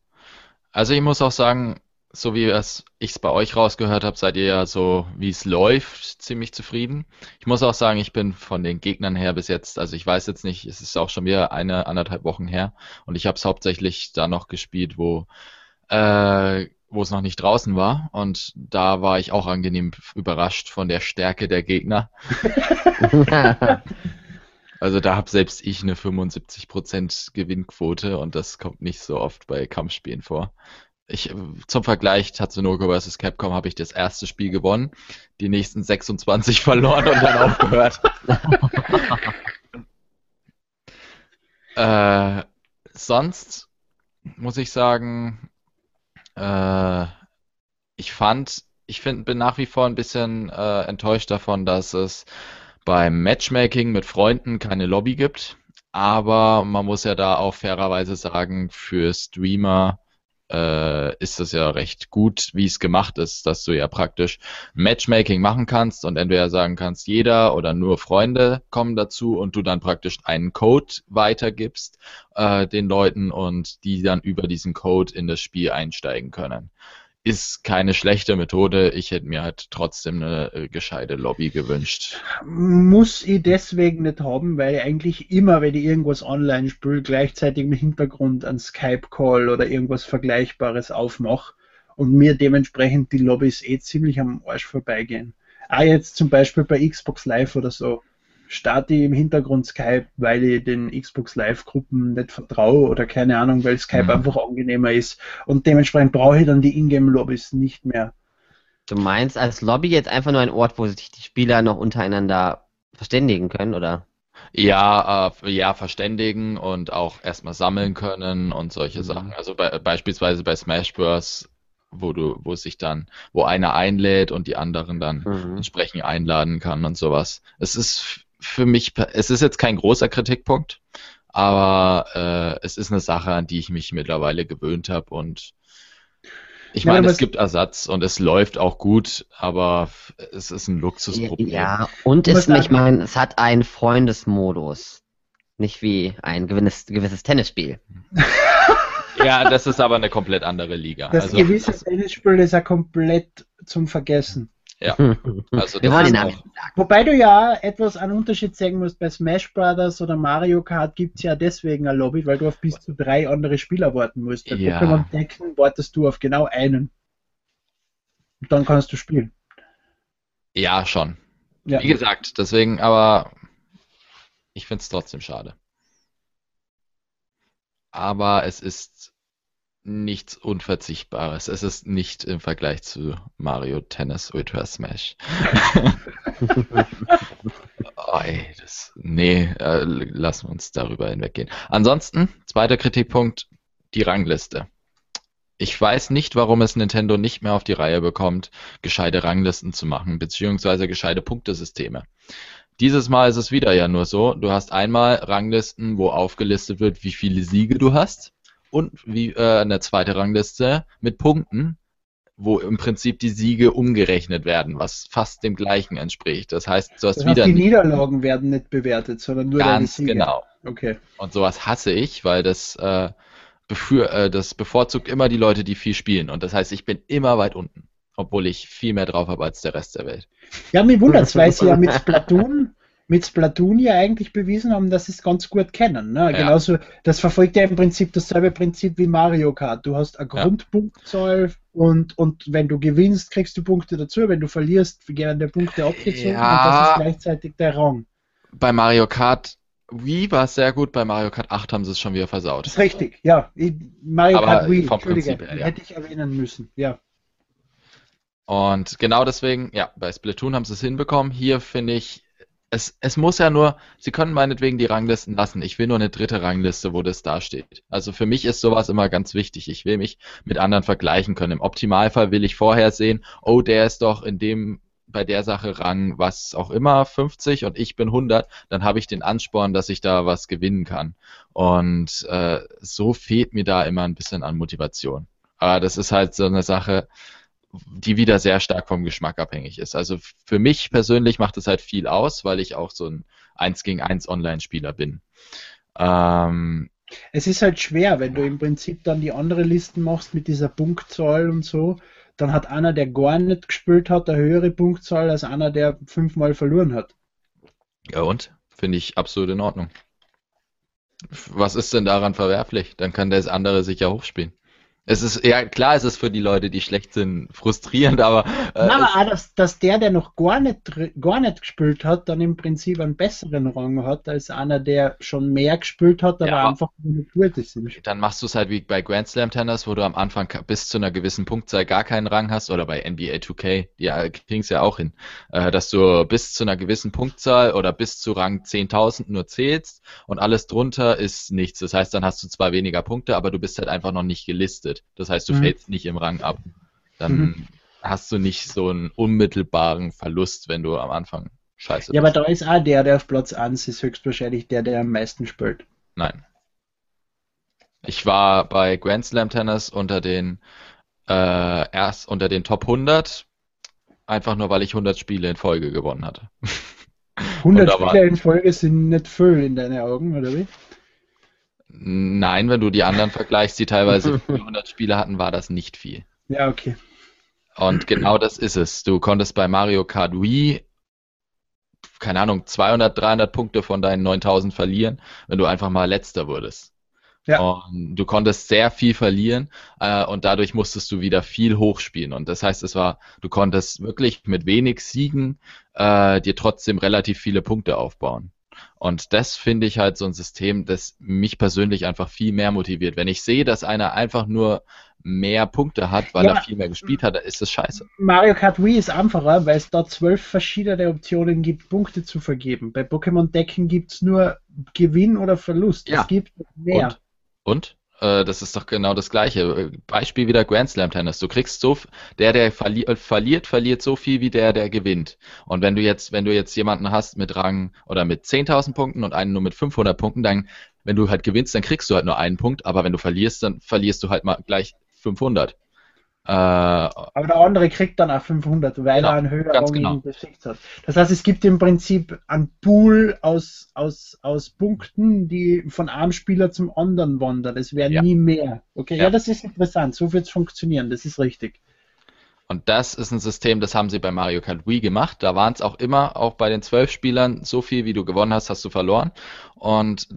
Also ich muss auch sagen, so wie ich es bei euch rausgehört habe, seid ihr ja so, wie es läuft, ziemlich zufrieden. Ich muss auch sagen, ich bin von den Gegnern her bis jetzt, also ich weiß jetzt nicht, es ist auch schon wieder eine, anderthalb Wochen her und ich habe es hauptsächlich da noch gespielt, wo, äh, wo es noch nicht draußen war und da war ich auch angenehm überrascht von der Stärke der Gegner. Also da habe selbst ich eine 75% Gewinnquote und das kommt nicht so oft bei Kampfspielen vor ich, zum Vergleich, Tatsunoko vs. Capcom habe ich das erste Spiel gewonnen, die nächsten 26 verloren und dann aufgehört. äh, sonst muss ich sagen, äh, ich fand, ich find, bin nach wie vor ein bisschen äh, enttäuscht davon, dass es beim Matchmaking mit Freunden keine Lobby gibt. Aber man muss ja da auch fairerweise sagen, für Streamer äh, ist das ja recht gut, wie es gemacht ist, dass du ja praktisch Matchmaking machen kannst und entweder sagen kannst, jeder oder nur Freunde kommen dazu und du dann praktisch einen Code weitergibst äh, den Leuten und die dann über diesen Code in das Spiel einsteigen können ist keine schlechte Methode. Ich hätte mir halt trotzdem eine äh, gescheite Lobby gewünscht. Muss ich deswegen nicht haben, weil ich eigentlich immer, wenn ich irgendwas online spiele, gleichzeitig im Hintergrund einen Skype-Call oder irgendwas Vergleichbares aufmache und mir dementsprechend die Lobbys eh ziemlich am Arsch vorbeigehen. Ah, jetzt zum Beispiel bei Xbox Live oder so starte ich im Hintergrund Skype, weil ich den Xbox Live-Gruppen nicht vertraue oder keine Ahnung, weil Skype mhm. einfach angenehmer ist. Und dementsprechend brauche ich dann die Ingame-Lobbys nicht mehr. Du meinst als Lobby jetzt einfach nur ein Ort, wo sich die Spieler noch untereinander verständigen können, oder? Ja, äh, ja, verständigen und auch erstmal sammeln können und solche mhm. Sachen. Also be beispielsweise bei Smash Bros wo du, wo sich dann, wo einer einlädt und die anderen dann mhm. entsprechend einladen kann und sowas. Es ist für mich, es ist jetzt kein großer Kritikpunkt, aber äh, es ist eine Sache, an die ich mich mittlerweile gewöhnt habe und ich meine, ja, es gibt Ersatz und es läuft auch gut, aber es ist ein Luxusproblem. Ja, und es, ich meine, es hat einen Freundesmodus. Nicht wie ein gewisses, gewisses Tennisspiel. ja, das ist aber eine komplett andere Liga. Das also, gewisse Tennisspiel ist ja komplett zum Vergessen. Ja, also Wir wollen auch, Wobei du ja etwas an Unterschied zeigen musst, bei Smash Brothers oder Mario Kart gibt es ja deswegen ein Lobby, weil du auf bis zu drei andere Spieler warten musst. Bei ja. Pokémon Decken wartest du auf genau einen. Und dann kannst du spielen. Ja, schon. Ja. Wie gesagt, deswegen, aber ich finde es trotzdem schade. Aber es ist nichts Unverzichtbares. Es ist nicht im Vergleich zu Mario Tennis Ultra Smash. oh, ey, das, nee, äh, lassen wir uns darüber hinweggehen. Ansonsten, zweiter Kritikpunkt, die Rangliste. Ich weiß nicht, warum es Nintendo nicht mehr auf die Reihe bekommt, gescheite Ranglisten zu machen, beziehungsweise gescheite Punktesysteme. Dieses Mal ist es wieder ja nur so, du hast einmal Ranglisten, wo aufgelistet wird, wie viele Siege du hast und wie äh, eine zweite Rangliste mit Punkten, wo im Prinzip die Siege umgerechnet werden, was fast dem gleichen entspricht. Das heißt, du hast Das heißt, wieder die Niederlagen werden nicht bewertet, sondern nur deine ganz Siege. genau. Okay. Und sowas hasse ich, weil das, äh, befür, äh, das bevorzugt immer die Leute, die viel spielen. Und das heißt, ich bin immer weit unten, obwohl ich viel mehr drauf habe als der Rest der Welt. Ja, mich wundert weil sie ja mit Splatoon, mit Splatoon ja eigentlich bewiesen haben, dass sie es ganz gut kennen. Ne? Ja. Genauso, das verfolgt ja im Prinzip dasselbe Prinzip wie Mario Kart. Du hast eine Ja. Grundpunktzahl und, und wenn du gewinnst, kriegst du Punkte dazu. Wenn du verlierst, werden dir Punkte abgezogen Ja. und das ist gleichzeitig der Rang. Bei Mario Kart Wii war es sehr gut, bei Mario Kart 8 haben sie es schon wieder Das versaut. ist richtig, ja. Mario Aber Kart Wii, vom Prinzip her, ja. hätte ich erwähnen müssen. Ja. Und genau deswegen, ja, bei Splatoon haben sie es hinbekommen. Hier finde ich, es, es muss ja nur, sie können meinetwegen die Ranglisten lassen. Ich will nur eine dritte Rangliste, wo das da steht. Also für mich ist sowas immer ganz wichtig. Ich will mich mit anderen vergleichen können. Im Optimalfall will ich vorher sehen, oh, der ist doch in dem, bei der Sache Rang, was auch immer, 50 und ich bin 100, dann habe ich den Ansporn, dass ich da was gewinnen kann. Und äh, so fehlt mir da immer ein bisschen an Motivation. Aber das ist halt so eine Sache, die wieder sehr stark vom Geschmack abhängig ist. Also für mich persönlich macht es halt viel aus, weil ich auch so ein 1 gegen 1 Online-Spieler bin. Ähm, Es ist halt schwer, wenn du im Prinzip dann die andere Listen machst mit dieser Punktzahl und so, dann hat einer, der gar nicht gespielt hat, eine höhere Punktzahl als einer, der fünfmal verloren hat. ja und? Finde ich absolut in Ordnung. Was ist denn daran verwerflich? Dann kann das andere sich ja hochspielen. Es ist, ja klar, es ist für die Leute, die schlecht sind, frustrierend, aber äh, Na, aber auch, dass, dass der, der noch gar nicht, gar nicht gespielt hat, dann im Prinzip einen besseren Rang hat, als einer, der schon mehr gespielt hat, aber Ja. einfach nur nicht gut ist. dann machst du es halt wie bei Grand Slam Tennis, wo du am Anfang bis zu einer gewissen Punktzahl gar keinen Rang hast, oder bei NBA 2K, die äh, kriegen es ja auch hin, äh, dass du bis zu einer gewissen Punktzahl oder bis zu Rang 10.000 nur zählst und alles drunter ist nichts. Das heißt, dann hast du zwar weniger Punkte, aber du bist halt einfach noch nicht gelistet. Das heißt, du Mhm. fällst nicht im Rang ab. Dann Mhm. hast du nicht so einen unmittelbaren Verlust, wenn du am Anfang scheiße Ja, aber bist. da ist auch der, der auf Platz 1 ist, höchstwahrscheinlich der, der am meisten spielt. Nein. Ich war bei Grand Slam Tennis unter den äh, erst unter den Top 100, einfach nur weil ich 100 Spiele in Folge gewonnen hatte. 100 da war- Spieler in Folge sind nicht viel in deinen Augen, oder wie? Nein, wenn du die anderen vergleichst, die teilweise 400 Spiele hatten, war das nicht viel. Ja, okay. Und genau das ist es. Du konntest bei Mario Kart Wii, keine Ahnung, 200, 300 Punkte von deinen 9000 verlieren, wenn du einfach mal letzter wurdest. Ja. Und du konntest sehr viel verlieren äh, und dadurch musstest du wieder viel hochspielen. Und das heißt, es war, du konntest wirklich mit wenig Siegen äh, dir trotzdem relativ viele Punkte aufbauen. Und das finde ich halt so ein System, das mich persönlich einfach viel mehr motiviert. Wenn ich sehe, dass einer einfach nur mehr Punkte hat, weil Ja. er viel mehr gespielt hat, dann ist das scheiße. Mario Kart Wii ist einfacher, weil es da zwölf verschiedene Optionen gibt, Punkte zu vergeben. Bei Pokémon Decken gibt es nur Gewinn oder Verlust. Ja. Es gibt mehr. Und? Und? Äh, das ist doch genau das Gleiche. Beispiel wieder Grand Slam Tennis. Du kriegst so, der, der verli äh, verliert, verliert so viel wie der, der gewinnt. Und wenn du jetzt, wenn du jetzt jemanden hast mit Rang oder mit 10.000 Punkten und einen nur mit 500 Punkten, dann, wenn du halt gewinnst, dann kriegst du halt nur einen Punkt. Aber wenn du verlierst, dann verlierst du halt mal gleich 500. Äh, Aber der andere kriegt dann auch 500, weil Genau, er einen höheren genau. besiegt hat. Das heißt, es gibt im Prinzip einen Pool aus, aus, aus Punkten, die von einem Spieler zum anderen wandern. Es werden Ja. nie mehr. Okay, ja. Ja. das ist interessant. So wird es funktionieren. Das ist richtig. Und das ist ein System, das haben sie bei Mario Kart Wii gemacht. Da waren es auch immer, auch bei den zwölf Spielern, so viel wie du gewonnen hast, hast du verloren. Und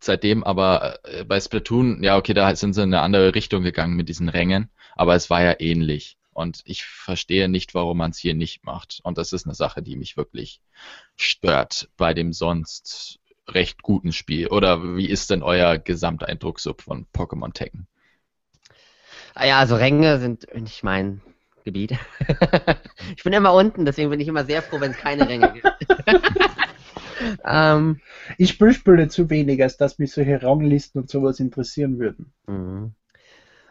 seitdem aber äh, bei Splatoon, ja, okay, da sind sie in eine andere Richtung gegangen mit diesen Rängen, aber es war ja ähnlich. Und ich verstehe nicht, warum man es hier nicht macht. Und das ist eine Sache, die mich wirklich stört bei dem sonst recht guten Spiel. Oder wie ist denn euer Gesamteindruck so von Pokémon Tekken? Ah ja, also Ränge sind nicht mein Gebiet. ich bin immer unten, deswegen bin ich immer sehr froh, wenn es keine Ränge gibt. ähm, Ich spiele spiele zu wenig, als dass mich solche Ranglisten und sowas interessieren würden. mhm.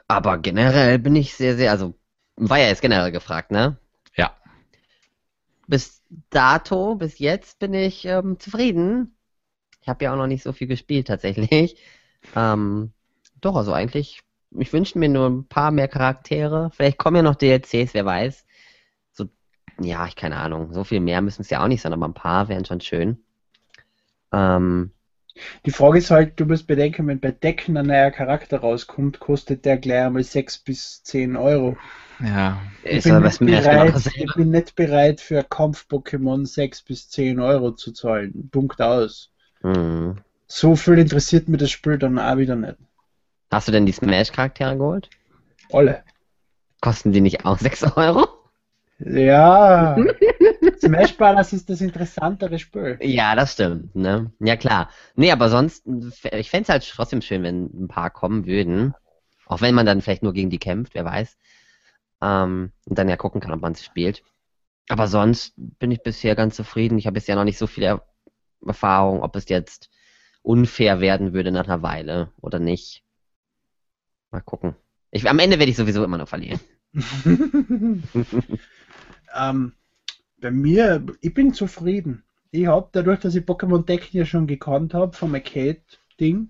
aber generell bin ich sehr, sehr, also war ja jetzt generell gefragt, ne? Ja. Bis dato, bis jetzt bin ich ähm, zufrieden. Ich habe ja auch noch nicht so viel gespielt tatsächlich. Ähm, doch, also eigentlich, ich wünsche mir nur ein paar mehr Charaktere. Vielleicht kommen ja noch DLCs, wer weiß. So, ja, ich keine Ahnung. So viel mehr müssen es ja auch nicht sein, aber ein paar wären schon schön. Ähm, Die Frage ist halt, du musst bedenken, wenn bei Decken ein neuer Charakter rauskommt, kostet der gleich einmal 6 bis 10 Euro. Ja, Ich ist bin, aber nicht was mir erstmal bereit, ich bin nicht bereit für Kampf-Pokémon 6 bis 10 Euro zu zahlen. Punkt aus. Hm. So viel interessiert mir das Spiel dann auch wieder nicht. Hast du denn die Smash-Charaktere geholt? Alle. Kosten die nicht auch 6 Euro? Ja. Smash Bros. ist das interessantere Spiel. Ja, das stimmt, ne? Ja, klar. Nee, aber sonst, ich fände es halt trotzdem schön, wenn ein paar kommen würden. Auch wenn man dann vielleicht nur gegen die kämpft, wer weiß. Ähm, und dann ja gucken kann, ob man es spielt. Aber sonst bin ich bisher ganz zufrieden. Ich habe bisher noch nicht so viel er Erfahrung, ob es jetzt unfair werden würde nach einer Weile oder nicht. Mal gucken. Ich, am Ende werde ich sowieso immer nur verlieren. ähm, bei mir, ich bin zufrieden. Ich habe dadurch, dass ich Pokémon Decken ja schon gekannt habe vom Arcade-Ding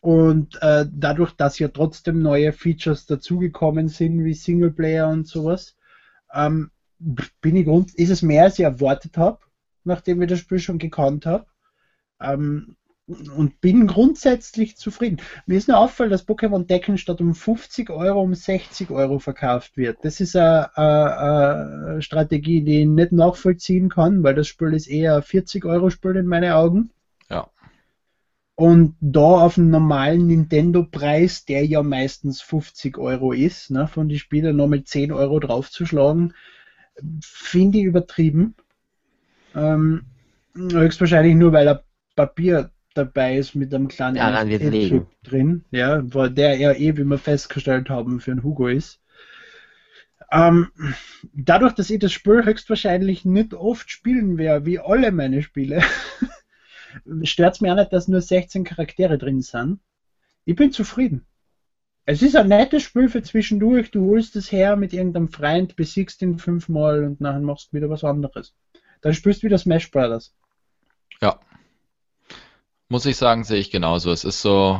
und äh, dadurch, dass ja trotzdem neue Features dazugekommen sind, wie Singleplayer und sowas, ähm, bin ich grund ist es mehr, als ich erwartet habe, nachdem ich das Spiel schon gekannt habe. Ähm, und bin grundsätzlich zufrieden. Mir ist nur auffallen, dass Pokémon Decken statt um 50 Euro um 60 Euro verkauft wird. Das ist eine, eine, eine Strategie, die ich nicht nachvollziehen kann, weil das Spiel ist eher ein 40 Euro Spiel in meinen Augen. Ja. Und da auf dem normalen Nintendo-Preis, der ja meistens 50 Euro ist, ne, von den Spielern nochmal 10 Euro draufzuschlagen, finde ich übertrieben. Ähm, höchstwahrscheinlich nur, weil er Papier dabei ist mit einem kleinen Daran liegen. drin, ja, weil der ja eh, wie wir festgestellt haben, für einen Hugo ist. Ähm, dadurch, dass ich das Spiel höchstwahrscheinlich nicht oft spielen werde, wie alle meine Spiele, stört es mir auch nicht, dass nur 16 Charaktere drin sind. Ich bin zufrieden. Es ist ein nettes Spiel für zwischendurch. Du holst es her mit irgendeinem Freund, besiegst ihn fünfmal und nachher machst du wieder was anderes. Dann spielst du wieder Smash Brothers. Ja. Muss ich sagen, sehe ich genauso. Es ist so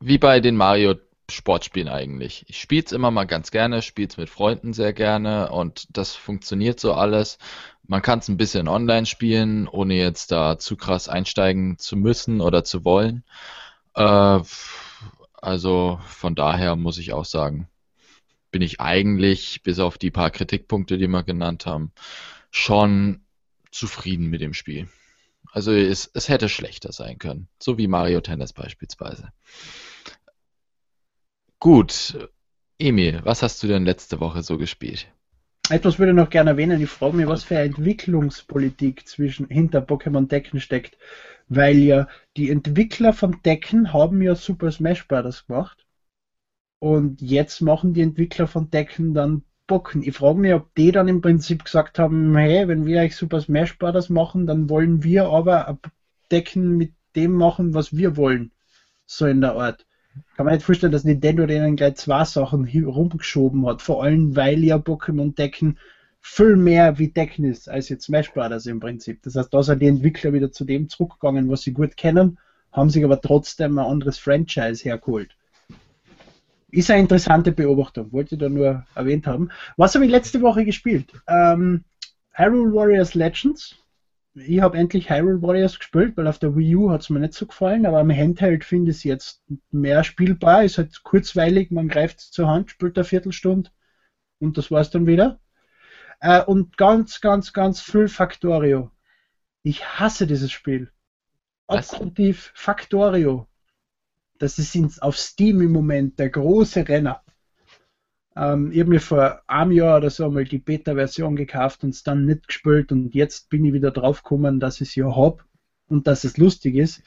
wie bei den Mario Sportspielen eigentlich. Ich spiele es immer mal ganz gerne, spiele es mit Freunden sehr gerne und das funktioniert so alles. Man kann es ein bisschen online spielen, ohne jetzt da zu krass einsteigen zu müssen oder zu wollen. Äh, also von daher muss ich auch sagen, bin ich eigentlich, bis auf die paar Kritikpunkte, die wir genannt haben, schon zufrieden mit dem Spiel. Also es, es hätte schlechter sein können, so wie Mario Tennis beispielsweise. Gut, Emil, was hast du denn letzte Woche so gespielt? Etwas würde ich noch gerne erwähnen. Ich frage mich, was für eine Entwicklungspolitik zwischen, hinter Pokémon Decken steckt. Weil ja die Entwickler von Decken haben ja Super Smash Bros. gemacht. Und jetzt machen die Entwickler von Decken dann Bocken. Ich frage mich, ob die dann im Prinzip gesagt haben, hey, wenn wir euch Super Smash Bros. machen, dann wollen wir aber Decken mit dem machen, was wir wollen. So in der Art. Kann man nicht vorstellen, dass Nintendo denen gleich zwei Sachen rumgeschoben hat. Vor allem, weil ja Pokémon Decken viel mehr wie Decken ist, als jetzt Smash Brothers im Prinzip. Das heißt, da sind die Entwickler wieder zu dem zurückgegangen, was sie gut kennen, haben sich aber trotzdem ein anderes Franchise hergeholt. Ist eine interessante Beobachtung, wollte ich da nur erwähnt haben. Was habe ich letzte Woche gespielt? Ähm, Hyrule Warriors Legends. Ich habe endlich Hyrule Warriors gespielt, weil auf der Wii U hat es mir nicht so gefallen, aber am Handheld finde ich es jetzt mehr spielbar. Ist halt kurzweilig, man greift es zur Hand, spielt eine Viertelstunde und das war's dann wieder. Äh, und ganz, ganz, ganz viel Factorio. Ich hasse dieses Spiel. Was? Abgrundtief Factorio. Das ist auf Steam im Moment der große Renner. Ähm, ich habe mir vor einem Jahr oder so mal die Beta-Version gekauft und es dann nicht gespielt und jetzt bin ich wieder drauf gekommen, dass ich es ja habe und dass es lustig ist.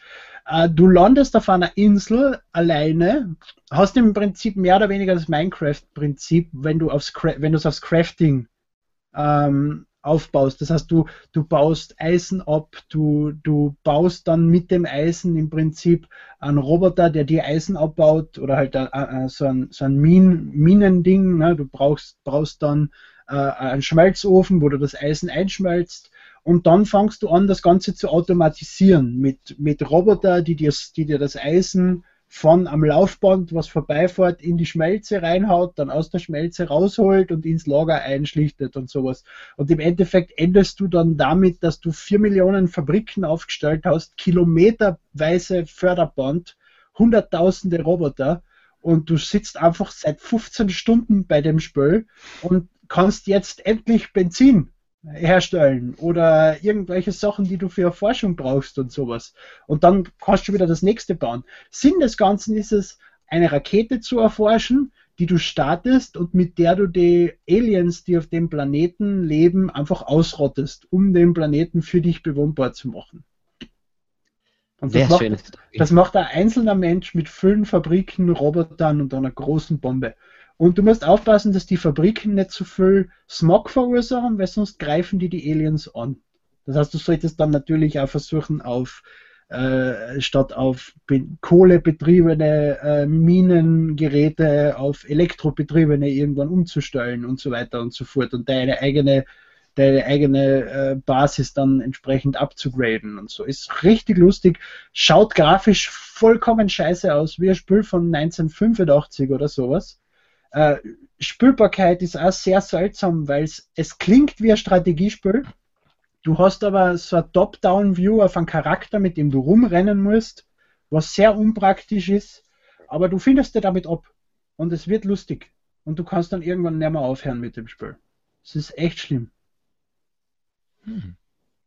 Äh, du landest auf einer Insel alleine, hast im Prinzip mehr oder weniger das Minecraft-Prinzip, wenn du aufs es aufs Crafting ähm, aufbaust. Das heißt, du, du baust Eisen ab, du, du baust dann mit dem Eisen im Prinzip einen Roboter, der dir Eisen abbaut oder halt äh, äh, so ein, so ein Min Minending. Ne? Du brauchst, brauchst dann äh, einen Schmelzofen, wo du das Eisen einschmelzt. Und dann fangst du an, das Ganze zu automatisieren mit, mit Roboter, die dir, die dir das Eisen von am Laufband, was vorbeifährt, in die Schmelze reinhaut, dann aus der Schmelze rausholt und ins Lager einschlichtet und sowas. Und im Endeffekt endest du dann damit, dass du vier Millionen Fabriken aufgestellt hast, kilometerweise Förderband, hunderttausende Roboter und du sitzt einfach seit 15 Stunden bei dem Spiel und kannst jetzt endlich Benzin herstellen oder irgendwelche Sachen, die du für Erforschung brauchst und sowas. Und dann kannst du wieder das nächste bauen. Sinn des Ganzen ist es, eine Rakete zu erforschen, die du startest und mit der du die Aliens, die auf dem Planeten leben, einfach ausrottest, um den Planeten für dich bewohnbar zu machen. Und das, Sehr macht, das macht ein einzelner Mensch mit vielen Fabriken, Robotern und einer großen Bombe. Und du musst aufpassen, dass die Fabriken nicht zu viel Smog verursachen, weil sonst greifen die die Aliens an. Das heißt, du solltest dann natürlich auch versuchen, auf äh, statt auf kohlebetriebene äh, Minengeräte auf elektrobetriebene irgendwann umzustellen und so weiter und so fort und deine eigene deine eigene äh, Basis dann entsprechend abzugraden und so. Ist richtig lustig, schaut grafisch vollkommen scheiße aus, wie ein Spiel von 1985 oder sowas. Äh, Spielbarkeit ist auch sehr seltsam, weil es klingt wie ein Strategiespiel. Du hast aber so ein Top-Down-View auf einen Charakter, mit dem du rumrennen musst, was sehr unpraktisch ist, aber du findest dir damit ab und es wird lustig und du kannst dann irgendwann nicht mehr aufhören mit dem Spiel. Es ist echt schlimm. Hm.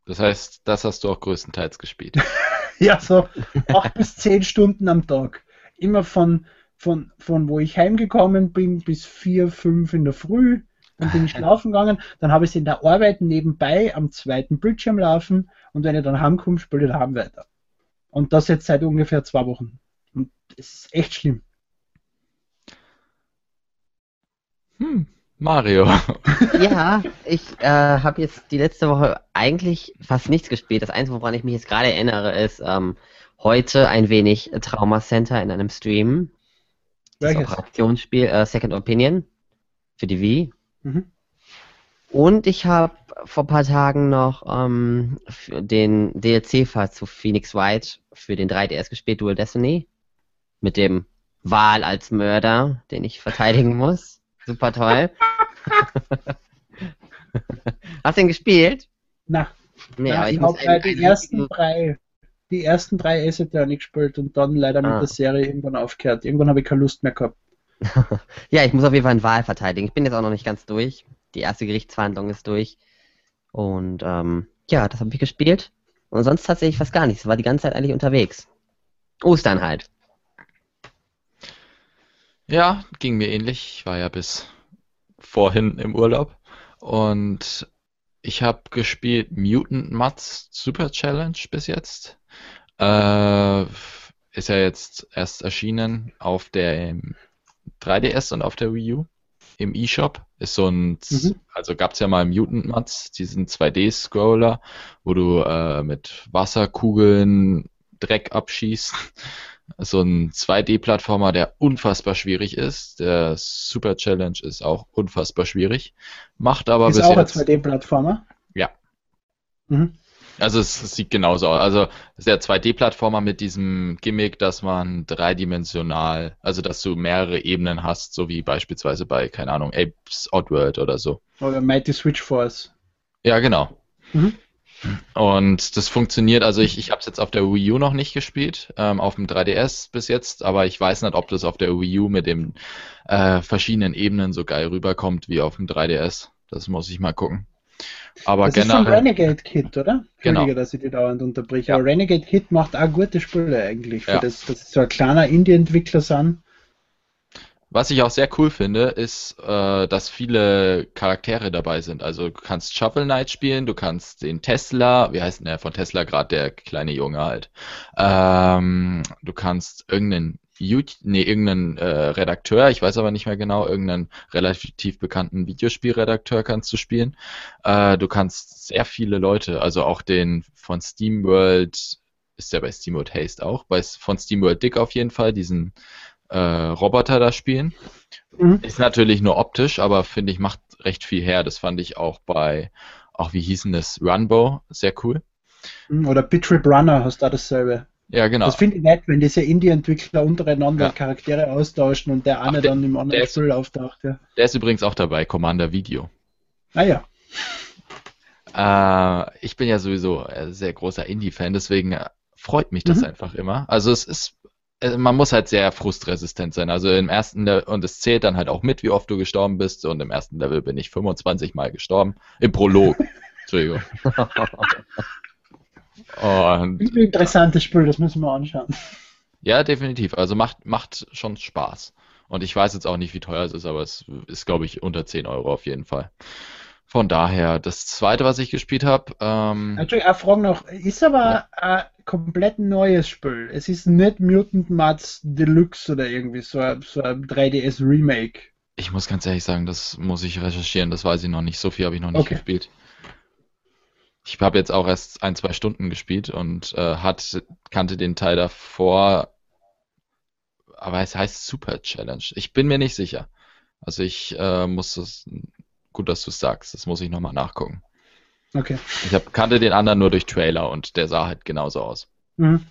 Das heißt, das hast du auch größtenteils gespielt. ja, so acht bis zehn Stunden am Tag. Immer von, von, von wo ich heimgekommen bin bis vier, fünf in der Früh. Dann bin ich schlafen gegangen. Dann habe ich es in der Arbeit nebenbei am zweiten Bildschirm laufen. Und wenn ich dann heimkomme, spiele ich daheim weiter. Und das jetzt seit ungefähr zwei Wochen. Und es ist echt schlimm. Hm. Mario. Ja, ich äh, habe jetzt die letzte Woche eigentlich fast nichts gespielt. Das Einzige, woran ich mich jetzt gerade erinnere, ist ähm, heute ein wenig Trauma Center in einem Stream. Das Welches? Operationsspiel äh, Second Opinion für die Wii. Mhm. Und ich habe vor ein paar Tagen noch ähm, den DLC-Fall zu Phoenix White für den 3DS gespielt, Dual Destiny. Mit dem Wahl als Mörder, den ich verteidigen muss. Super toll. Hast du ihn gespielt? Na, nee, ja, ich habe äh, die ersten drei, die ersten drei Ace Attorney gespielt und dann leider ah. mit der Serie irgendwann aufgehört. Irgendwann habe ich keine Lust mehr gehabt. ja, ich muss auf jeden Fall einen Wahl verteidigen. Ich bin jetzt auch noch nicht ganz durch. Die erste Gerichtsverhandlung ist durch. Und ähm, ja, das habe ich gespielt. Und sonst tatsächlich fast gar nichts. War die ganze Zeit eigentlich unterwegs. Ostern halt. Ja, ging mir ähnlich. Ich war ja bis vorhin im Urlaub und ich habe gespielt Mutant Mudds Super Challenge bis jetzt. Äh, ist ja jetzt erst erschienen auf der 3DS und auf der Wii U im eShop. Ist so ein, mhm. also gab es ja mal Mutant Mudds, diesen 2D-Scroller, wo du äh, mit Wasserkugeln Dreck abschießt so ein 2D-Plattformer, der unfassbar schwierig ist. Der Super Challenge ist auch unfassbar schwierig. Macht aber ist bis auch jetzt... ein 2D-Plattformer? Ja. Mhm. Also es, es, sieht genauso aus. Also es ist der 2D-Plattformer mit diesem Gimmick, dass man dreidimensional, also dass du mehrere Ebenen hast, so wie beispielsweise bei, keine Ahnung, Apes Oddworld oder so. Oder Mighty Switch Force. Ja, genau. Mhm. Und das funktioniert, also ich, ich habe es jetzt auf der Wii U noch nicht gespielt, ähm, auf dem 3DS bis jetzt, aber ich weiß nicht, ob das auf der Wii U mit den äh, verschiedenen Ebenen so geil rüberkommt wie auf dem 3DS. Das muss ich mal gucken. Aber das generell, ist von Renegade Kit, oder? Entschuldige, genau. dass ich die dauernd unterbreche. Ja. Aber Renegade Kit macht auch gute Spiele eigentlich, für ja. das, dass sie so ein kleiner Indie-Entwickler sind. Was ich auch sehr cool finde, ist, äh, dass viele Charaktere dabei sind. Also du kannst Shovel Knight spielen, du kannst den Tesla, wie heißt denn der von Tesla gerade, der kleine Junge halt. Ähm, du kannst irgendeinen YouTube, nee, irgendeinen äh, Redakteur, ich weiß aber nicht mehr genau, irgendeinen relativ bekannten Videospielredakteur kannst du spielen. Äh, du kannst sehr viele Leute, also auch den von SteamWorld, ist der bei SteamWorld Haste auch, bei, von SteamWorld Dick auf jeden Fall, diesen äh, Roboter da spielen. Mhm. Ist natürlich nur optisch, aber finde ich, macht recht viel her. Das fand ich auch bei, auch wie hießen das, Runbow, sehr cool. Mhm, oder Bitrip Runner hast da dasselbe. Ja, genau. Das finde ich nett, wenn diese Indie-Entwickler untereinander Ja. Charaktere austauschen und der eine Ach, der- dann im der anderen Spiel auftaucht. Ja. Der ist übrigens auch dabei, Commander Video. Ah ja. Äh, ich bin ja sowieso ein sehr großer Indie-Fan, deswegen äh, freut mich das Mhm. einfach immer. Also es ist, äh, man muss halt sehr frustresistent sein. Also im ersten Level, und es zählt dann halt auch mit, wie oft du gestorben bist. Und im ersten Level bin ich 25 Mal gestorben. Im Prolog. Entschuldigung. Und Ein interessantes Spiel, das müssen wir anschauen. ja, definitiv. Also macht, macht schon Spaß. Und ich weiß jetzt auch nicht, wie teuer es ist, aber es ist, glaube ich, unter 10 Euro auf jeden Fall. Von daher, das zweite, was ich gespielt habe, ähm, Entschuldigung, eine Frage noch. Ist aber ein komplett neues Spiel. Es ist nicht Mutant Mats Deluxe oder irgendwie so ein, so ein 3DS Remake. Ich muss ganz ehrlich sagen, das muss ich recherchieren, das weiß ich noch nicht. So viel habe ich noch nicht Okay. gespielt. Ich habe jetzt auch erst ein, zwei Stunden gespielt und äh, hat, kannte den Teil davor, aber es heißt Super Challenge. Ich bin mir nicht sicher. Also ich äh, muss das, gut, dass du es sagst, das muss ich nochmal nachgucken. Okay. Ich hab, kannte den anderen nur durch Trailer und der sah halt genauso aus. Mhm.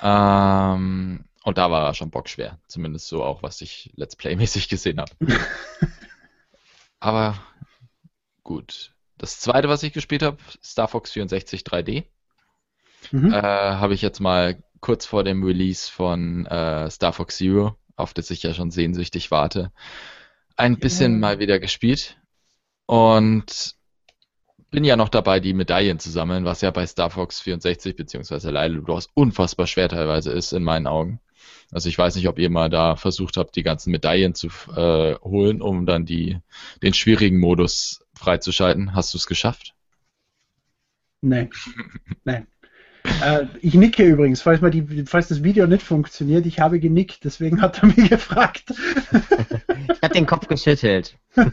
Ähm, und da war er schon bockschwer. Zumindest so auch, was ich Let's Play-mäßig gesehen habe. Aber gut. Das zweite, was ich gespielt habe, Star Fox 64 3D, Mhm. äh, habe ich jetzt mal kurz vor dem Release von äh, Star Fox Zero, auf das ich ja schon sehnsüchtig warte, ein bisschen Ja. mal wieder gespielt. Und bin ja noch dabei, die Medaillen zu sammeln, was ja bei Star Fox 64 beziehungsweise Lilo Wars unfassbar schwer teilweise ist in meinen Augen. Also ich weiß nicht, ob ihr mal da versucht habt, die ganzen Medaillen zu äh, holen, um dann die, den schwierigen Modus freizuschalten. Hast du es geschafft? Nein. Nein. Äh, ich nicke übrigens, falls, mal die, falls das Video nicht funktioniert. Ich habe genickt, deswegen hat er mich gefragt. Ich habe den Kopf geschüttelt.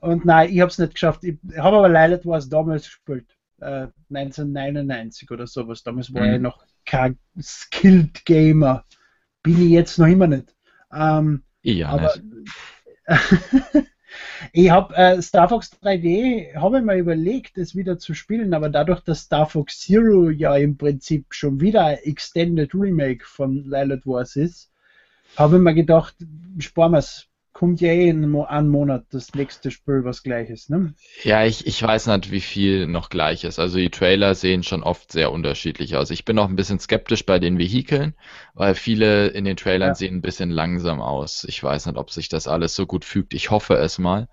Und nein, ich habe es nicht geschafft. Ich habe aber Lilith Wars damals gespielt. Äh, 1999 oder sowas. Damals war Mhm. ich noch kein Skilled Gamer. Bin ich jetzt noch immer nicht. Ähm, Ja, aber nicht. ich habe äh, Star Fox 3D, habe ich mir überlegt, das wieder zu spielen, aber dadurch, dass Star Fox Zero ja im Prinzip schon wieder ein Extended Remake von Lilith Wars ist, habe ich mir gedacht, sparen wir es. Kommt ja eh in Mo einen Monat das nächste Spiel, was gleich ist. Ne? Ja, ich, ich weiß nicht, wie viel noch gleich ist. Also die Trailer sehen schon oft sehr unterschiedlich aus. Ich bin auch ein bisschen skeptisch bei den Vehikeln, weil viele in den Trailern Ja. sehen ein bisschen langsam aus. Ich weiß nicht, ob sich das alles so gut fügt. Ich hoffe es mal.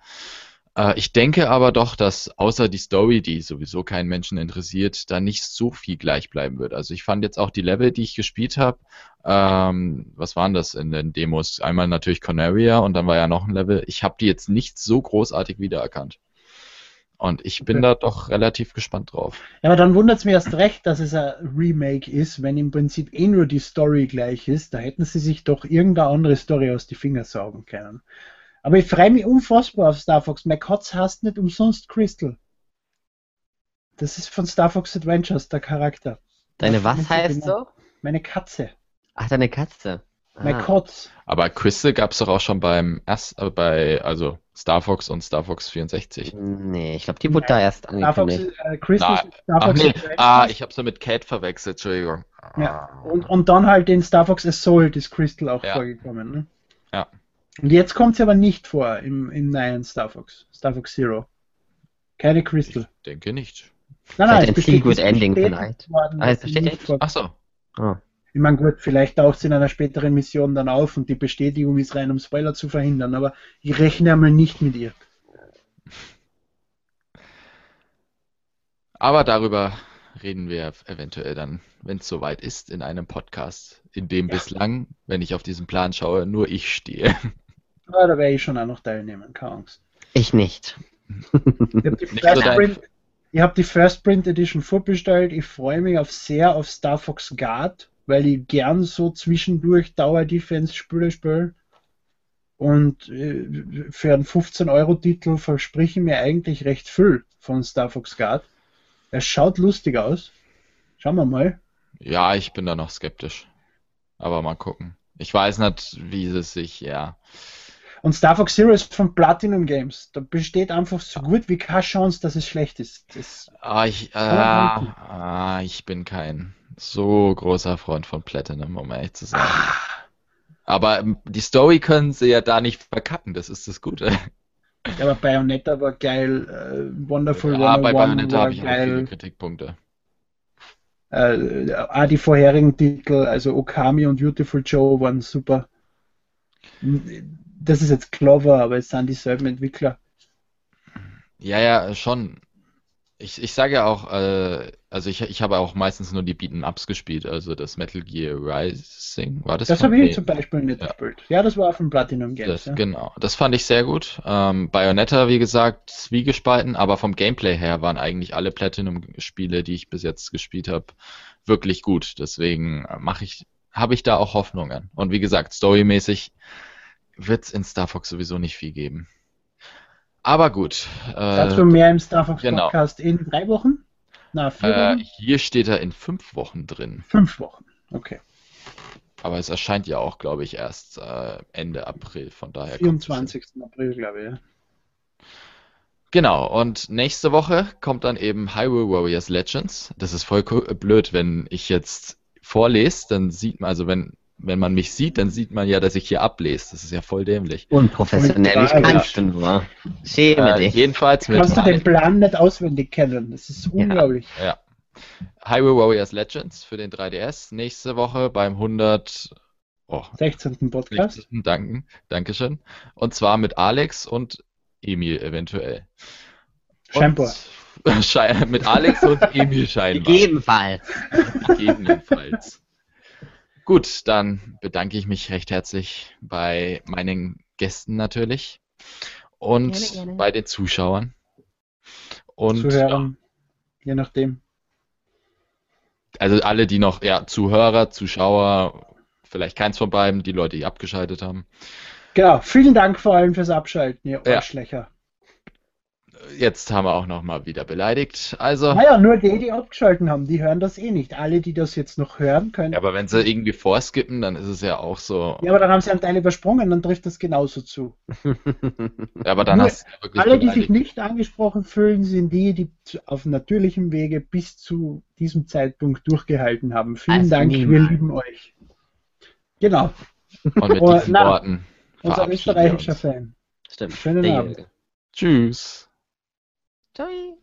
Äh, ich denke aber doch, dass außer die Story, die sowieso keinen Menschen interessiert, da nicht so viel gleich bleiben wird. Also ich fand jetzt auch die Level, die ich gespielt habe, ähm, was waren das in den Demos? Einmal natürlich Corneria und dann war ja noch ein Level. Ich habe die jetzt nicht so großartig wiedererkannt. Und ich bin Okay. da doch relativ gespannt drauf. Ja, aber dann wundert es mich erst recht, dass es ein Remake ist, wenn im Prinzip eh nur die Story gleich ist. Da hätten sie sich doch irgendeine andere Story aus die Finger saugen können. Aber ich freue mich unfassbar auf Star Fox. Mein Katz heißt nicht umsonst Crystal. Das ist von Star Fox Adventures, der Charakter. Deine was heißt genau. so? Meine Katze. Ach, deine Katze. Mein Ah. Kotz. Aber Crystal gab es doch auch schon beim erst, äh, bei also Star Fox und Star Fox 64. Nee, ich glaube, die wurde da erst Star Fox, angekündigt. äh, Crystal Na, ist Star Ach Fox nee, ah, ich habe sie mit Cat verwechselt, Entschuldigung. Ja, und, und dann halt in Star Fox Assault ist Crystal auch Ja. vorgekommen. Ne? Ja. Und jetzt kommt sie aber nicht vor im, im neuen Star Fox, Star Fox Zero. Keine Crystal. Ich denke nicht. Nein, Vielleicht es ein besteht- ist Ending vielleicht. Worden, Ah, es sie besteht Ach so. Oh. Ich meine, gut, vielleicht taucht es in einer späteren Mission dann auf und die Bestätigung ist rein, um Spoiler zu verhindern, aber ich rechne einmal nicht mit ihr. Aber darüber reden wir eventuell dann, wenn es soweit ist, in einem Podcast, in dem Ja. bislang, wenn ich auf diesen Plan schaue, nur ich stehe. Aber da werde ich schon auch noch teilnehmen, keine Angst. Ich nicht. Ich habe die, First hab die First Print Edition vorbestellt. Ich freue mich auf sehr auf Star Fox Guard, weil ich gern so zwischendurch Dauer Defense Spiele spiele. Und äh, für einen 15-Euro-Titel verspreche ich mir eigentlich recht viel von Star Fox Guard. Es schaut lustig aus. Schauen wir mal. Ja, ich bin da noch skeptisch. Aber mal gucken. Ich weiß nicht, wie es sich, ja. Und Star Fox Zero ist von Platinum Games. Da besteht einfach so gut wie keine Chance, dass es schlecht ist. Ah, ich, äh, ah, ich bin kein so großer Freund von Platinum, um ehrlich zu sein. ah, Aber ähm, die Story können sie ja da nicht verkacken, das ist das Gute. ja, aber Bayonetta war geil, äh, Wonderful Ja, bei 101 Bayonetta habe ich auch viele. Kritikpunkte. Äh, auch die vorherigen Titel, also Okami und Beautiful Joe, waren super. Das ist jetzt Clover, aber es sind dieselben Entwickler. Ja, ja, schon. Ich, ich sage ja auch, äh, also ich, ich habe auch meistens nur die Beat'em-Ups gespielt, also das Metal Gear Rising, war das Das habe ich zum Beispiel nicht Ja. gespielt. Ja, das war von Platinum Games. Das, ja. Genau, das fand ich sehr gut. Ähm, Bayonetta, wie gesagt, zwiegespalten, aber vom Gameplay her waren eigentlich alle Platinum-Spiele, die ich bis jetzt gespielt habe, wirklich gut. Deswegen äh, mache ich, habe ich da auch Hoffnungen. Und wie gesagt, storymäßig wird es in Star Fox sowieso nicht viel geben. Aber gut. Dazu Äh, mehr im Star Fox genau. Podcast in drei Wochen? Na, vier äh, Wochen? hier steht er in fünf Wochen drin. Fünf Wochen. Okay. Aber es erscheint ja auch, glaube ich, erst äh, Ende April. Von daher kommt es 24. April, glaube ich. Ja. Genau, und nächste Woche kommt dann eben Hyrule Warriors Legends. Das ist voll blöd, wenn ich jetzt vorlese, dann sieht man, also wenn, wenn man mich sieht, dann sieht man ja, dass ich hier ablese. Das ist ja voll dämlich. Unprofessionell, wie Ja. kannst du nur? Schäme Äh, dich. jedenfalls mit Kannst du den Plan nicht auswendig kennen? Das ist unglaublich. ja. Hyrule Warriors Legends für den 3DS. Nächste Woche beim 100. Oh, 16. Podcast. 16. Danken, Dankeschön. Und zwar mit Alex und Emil eventuell. Scheinbar. Und, mit Alex und Emil scheinbar. Gegebenenfalls. Gegebenenfalls. Gut, dann bedanke ich mich recht herzlich bei meinen Gästen natürlich und Gerne, gerne. bei den Zuschauern. Und Zuhörern. Je nachdem. ja, also alle, die noch, ja, Zuhörer, Zuschauer, vielleicht keins von beiden, die Leute, die abgeschaltet haben. Genau. Vielen Dank vor allem fürs Abschalten, ihr Ja. Arschlöcher. Jetzt haben wir auch noch mal wieder beleidigt. Also, Naja, nur die, die abgeschalten haben, die hören das eh nicht. Alle, die das jetzt noch hören können. ja, aber wenn sie irgendwie vorskippen, dann ist es ja auch so. Ja, aber dann haben sie einen Teil übersprungen, dann trifft das genauso zu. Ja, aber dann Nur hast du ja wirklich Alle, die sich beleidigt. nicht angesprochen fühlen, sind die, die auf natürlichem Wege bis zu diesem Zeitpunkt durchgehalten haben. Vielen Also Dank, wir lieben euch. Genau, Und mit diesen Worten unser verabschieden wir österreichischer uns. Fan. Stimmt. Schönen Abend. Tschüss. 周一。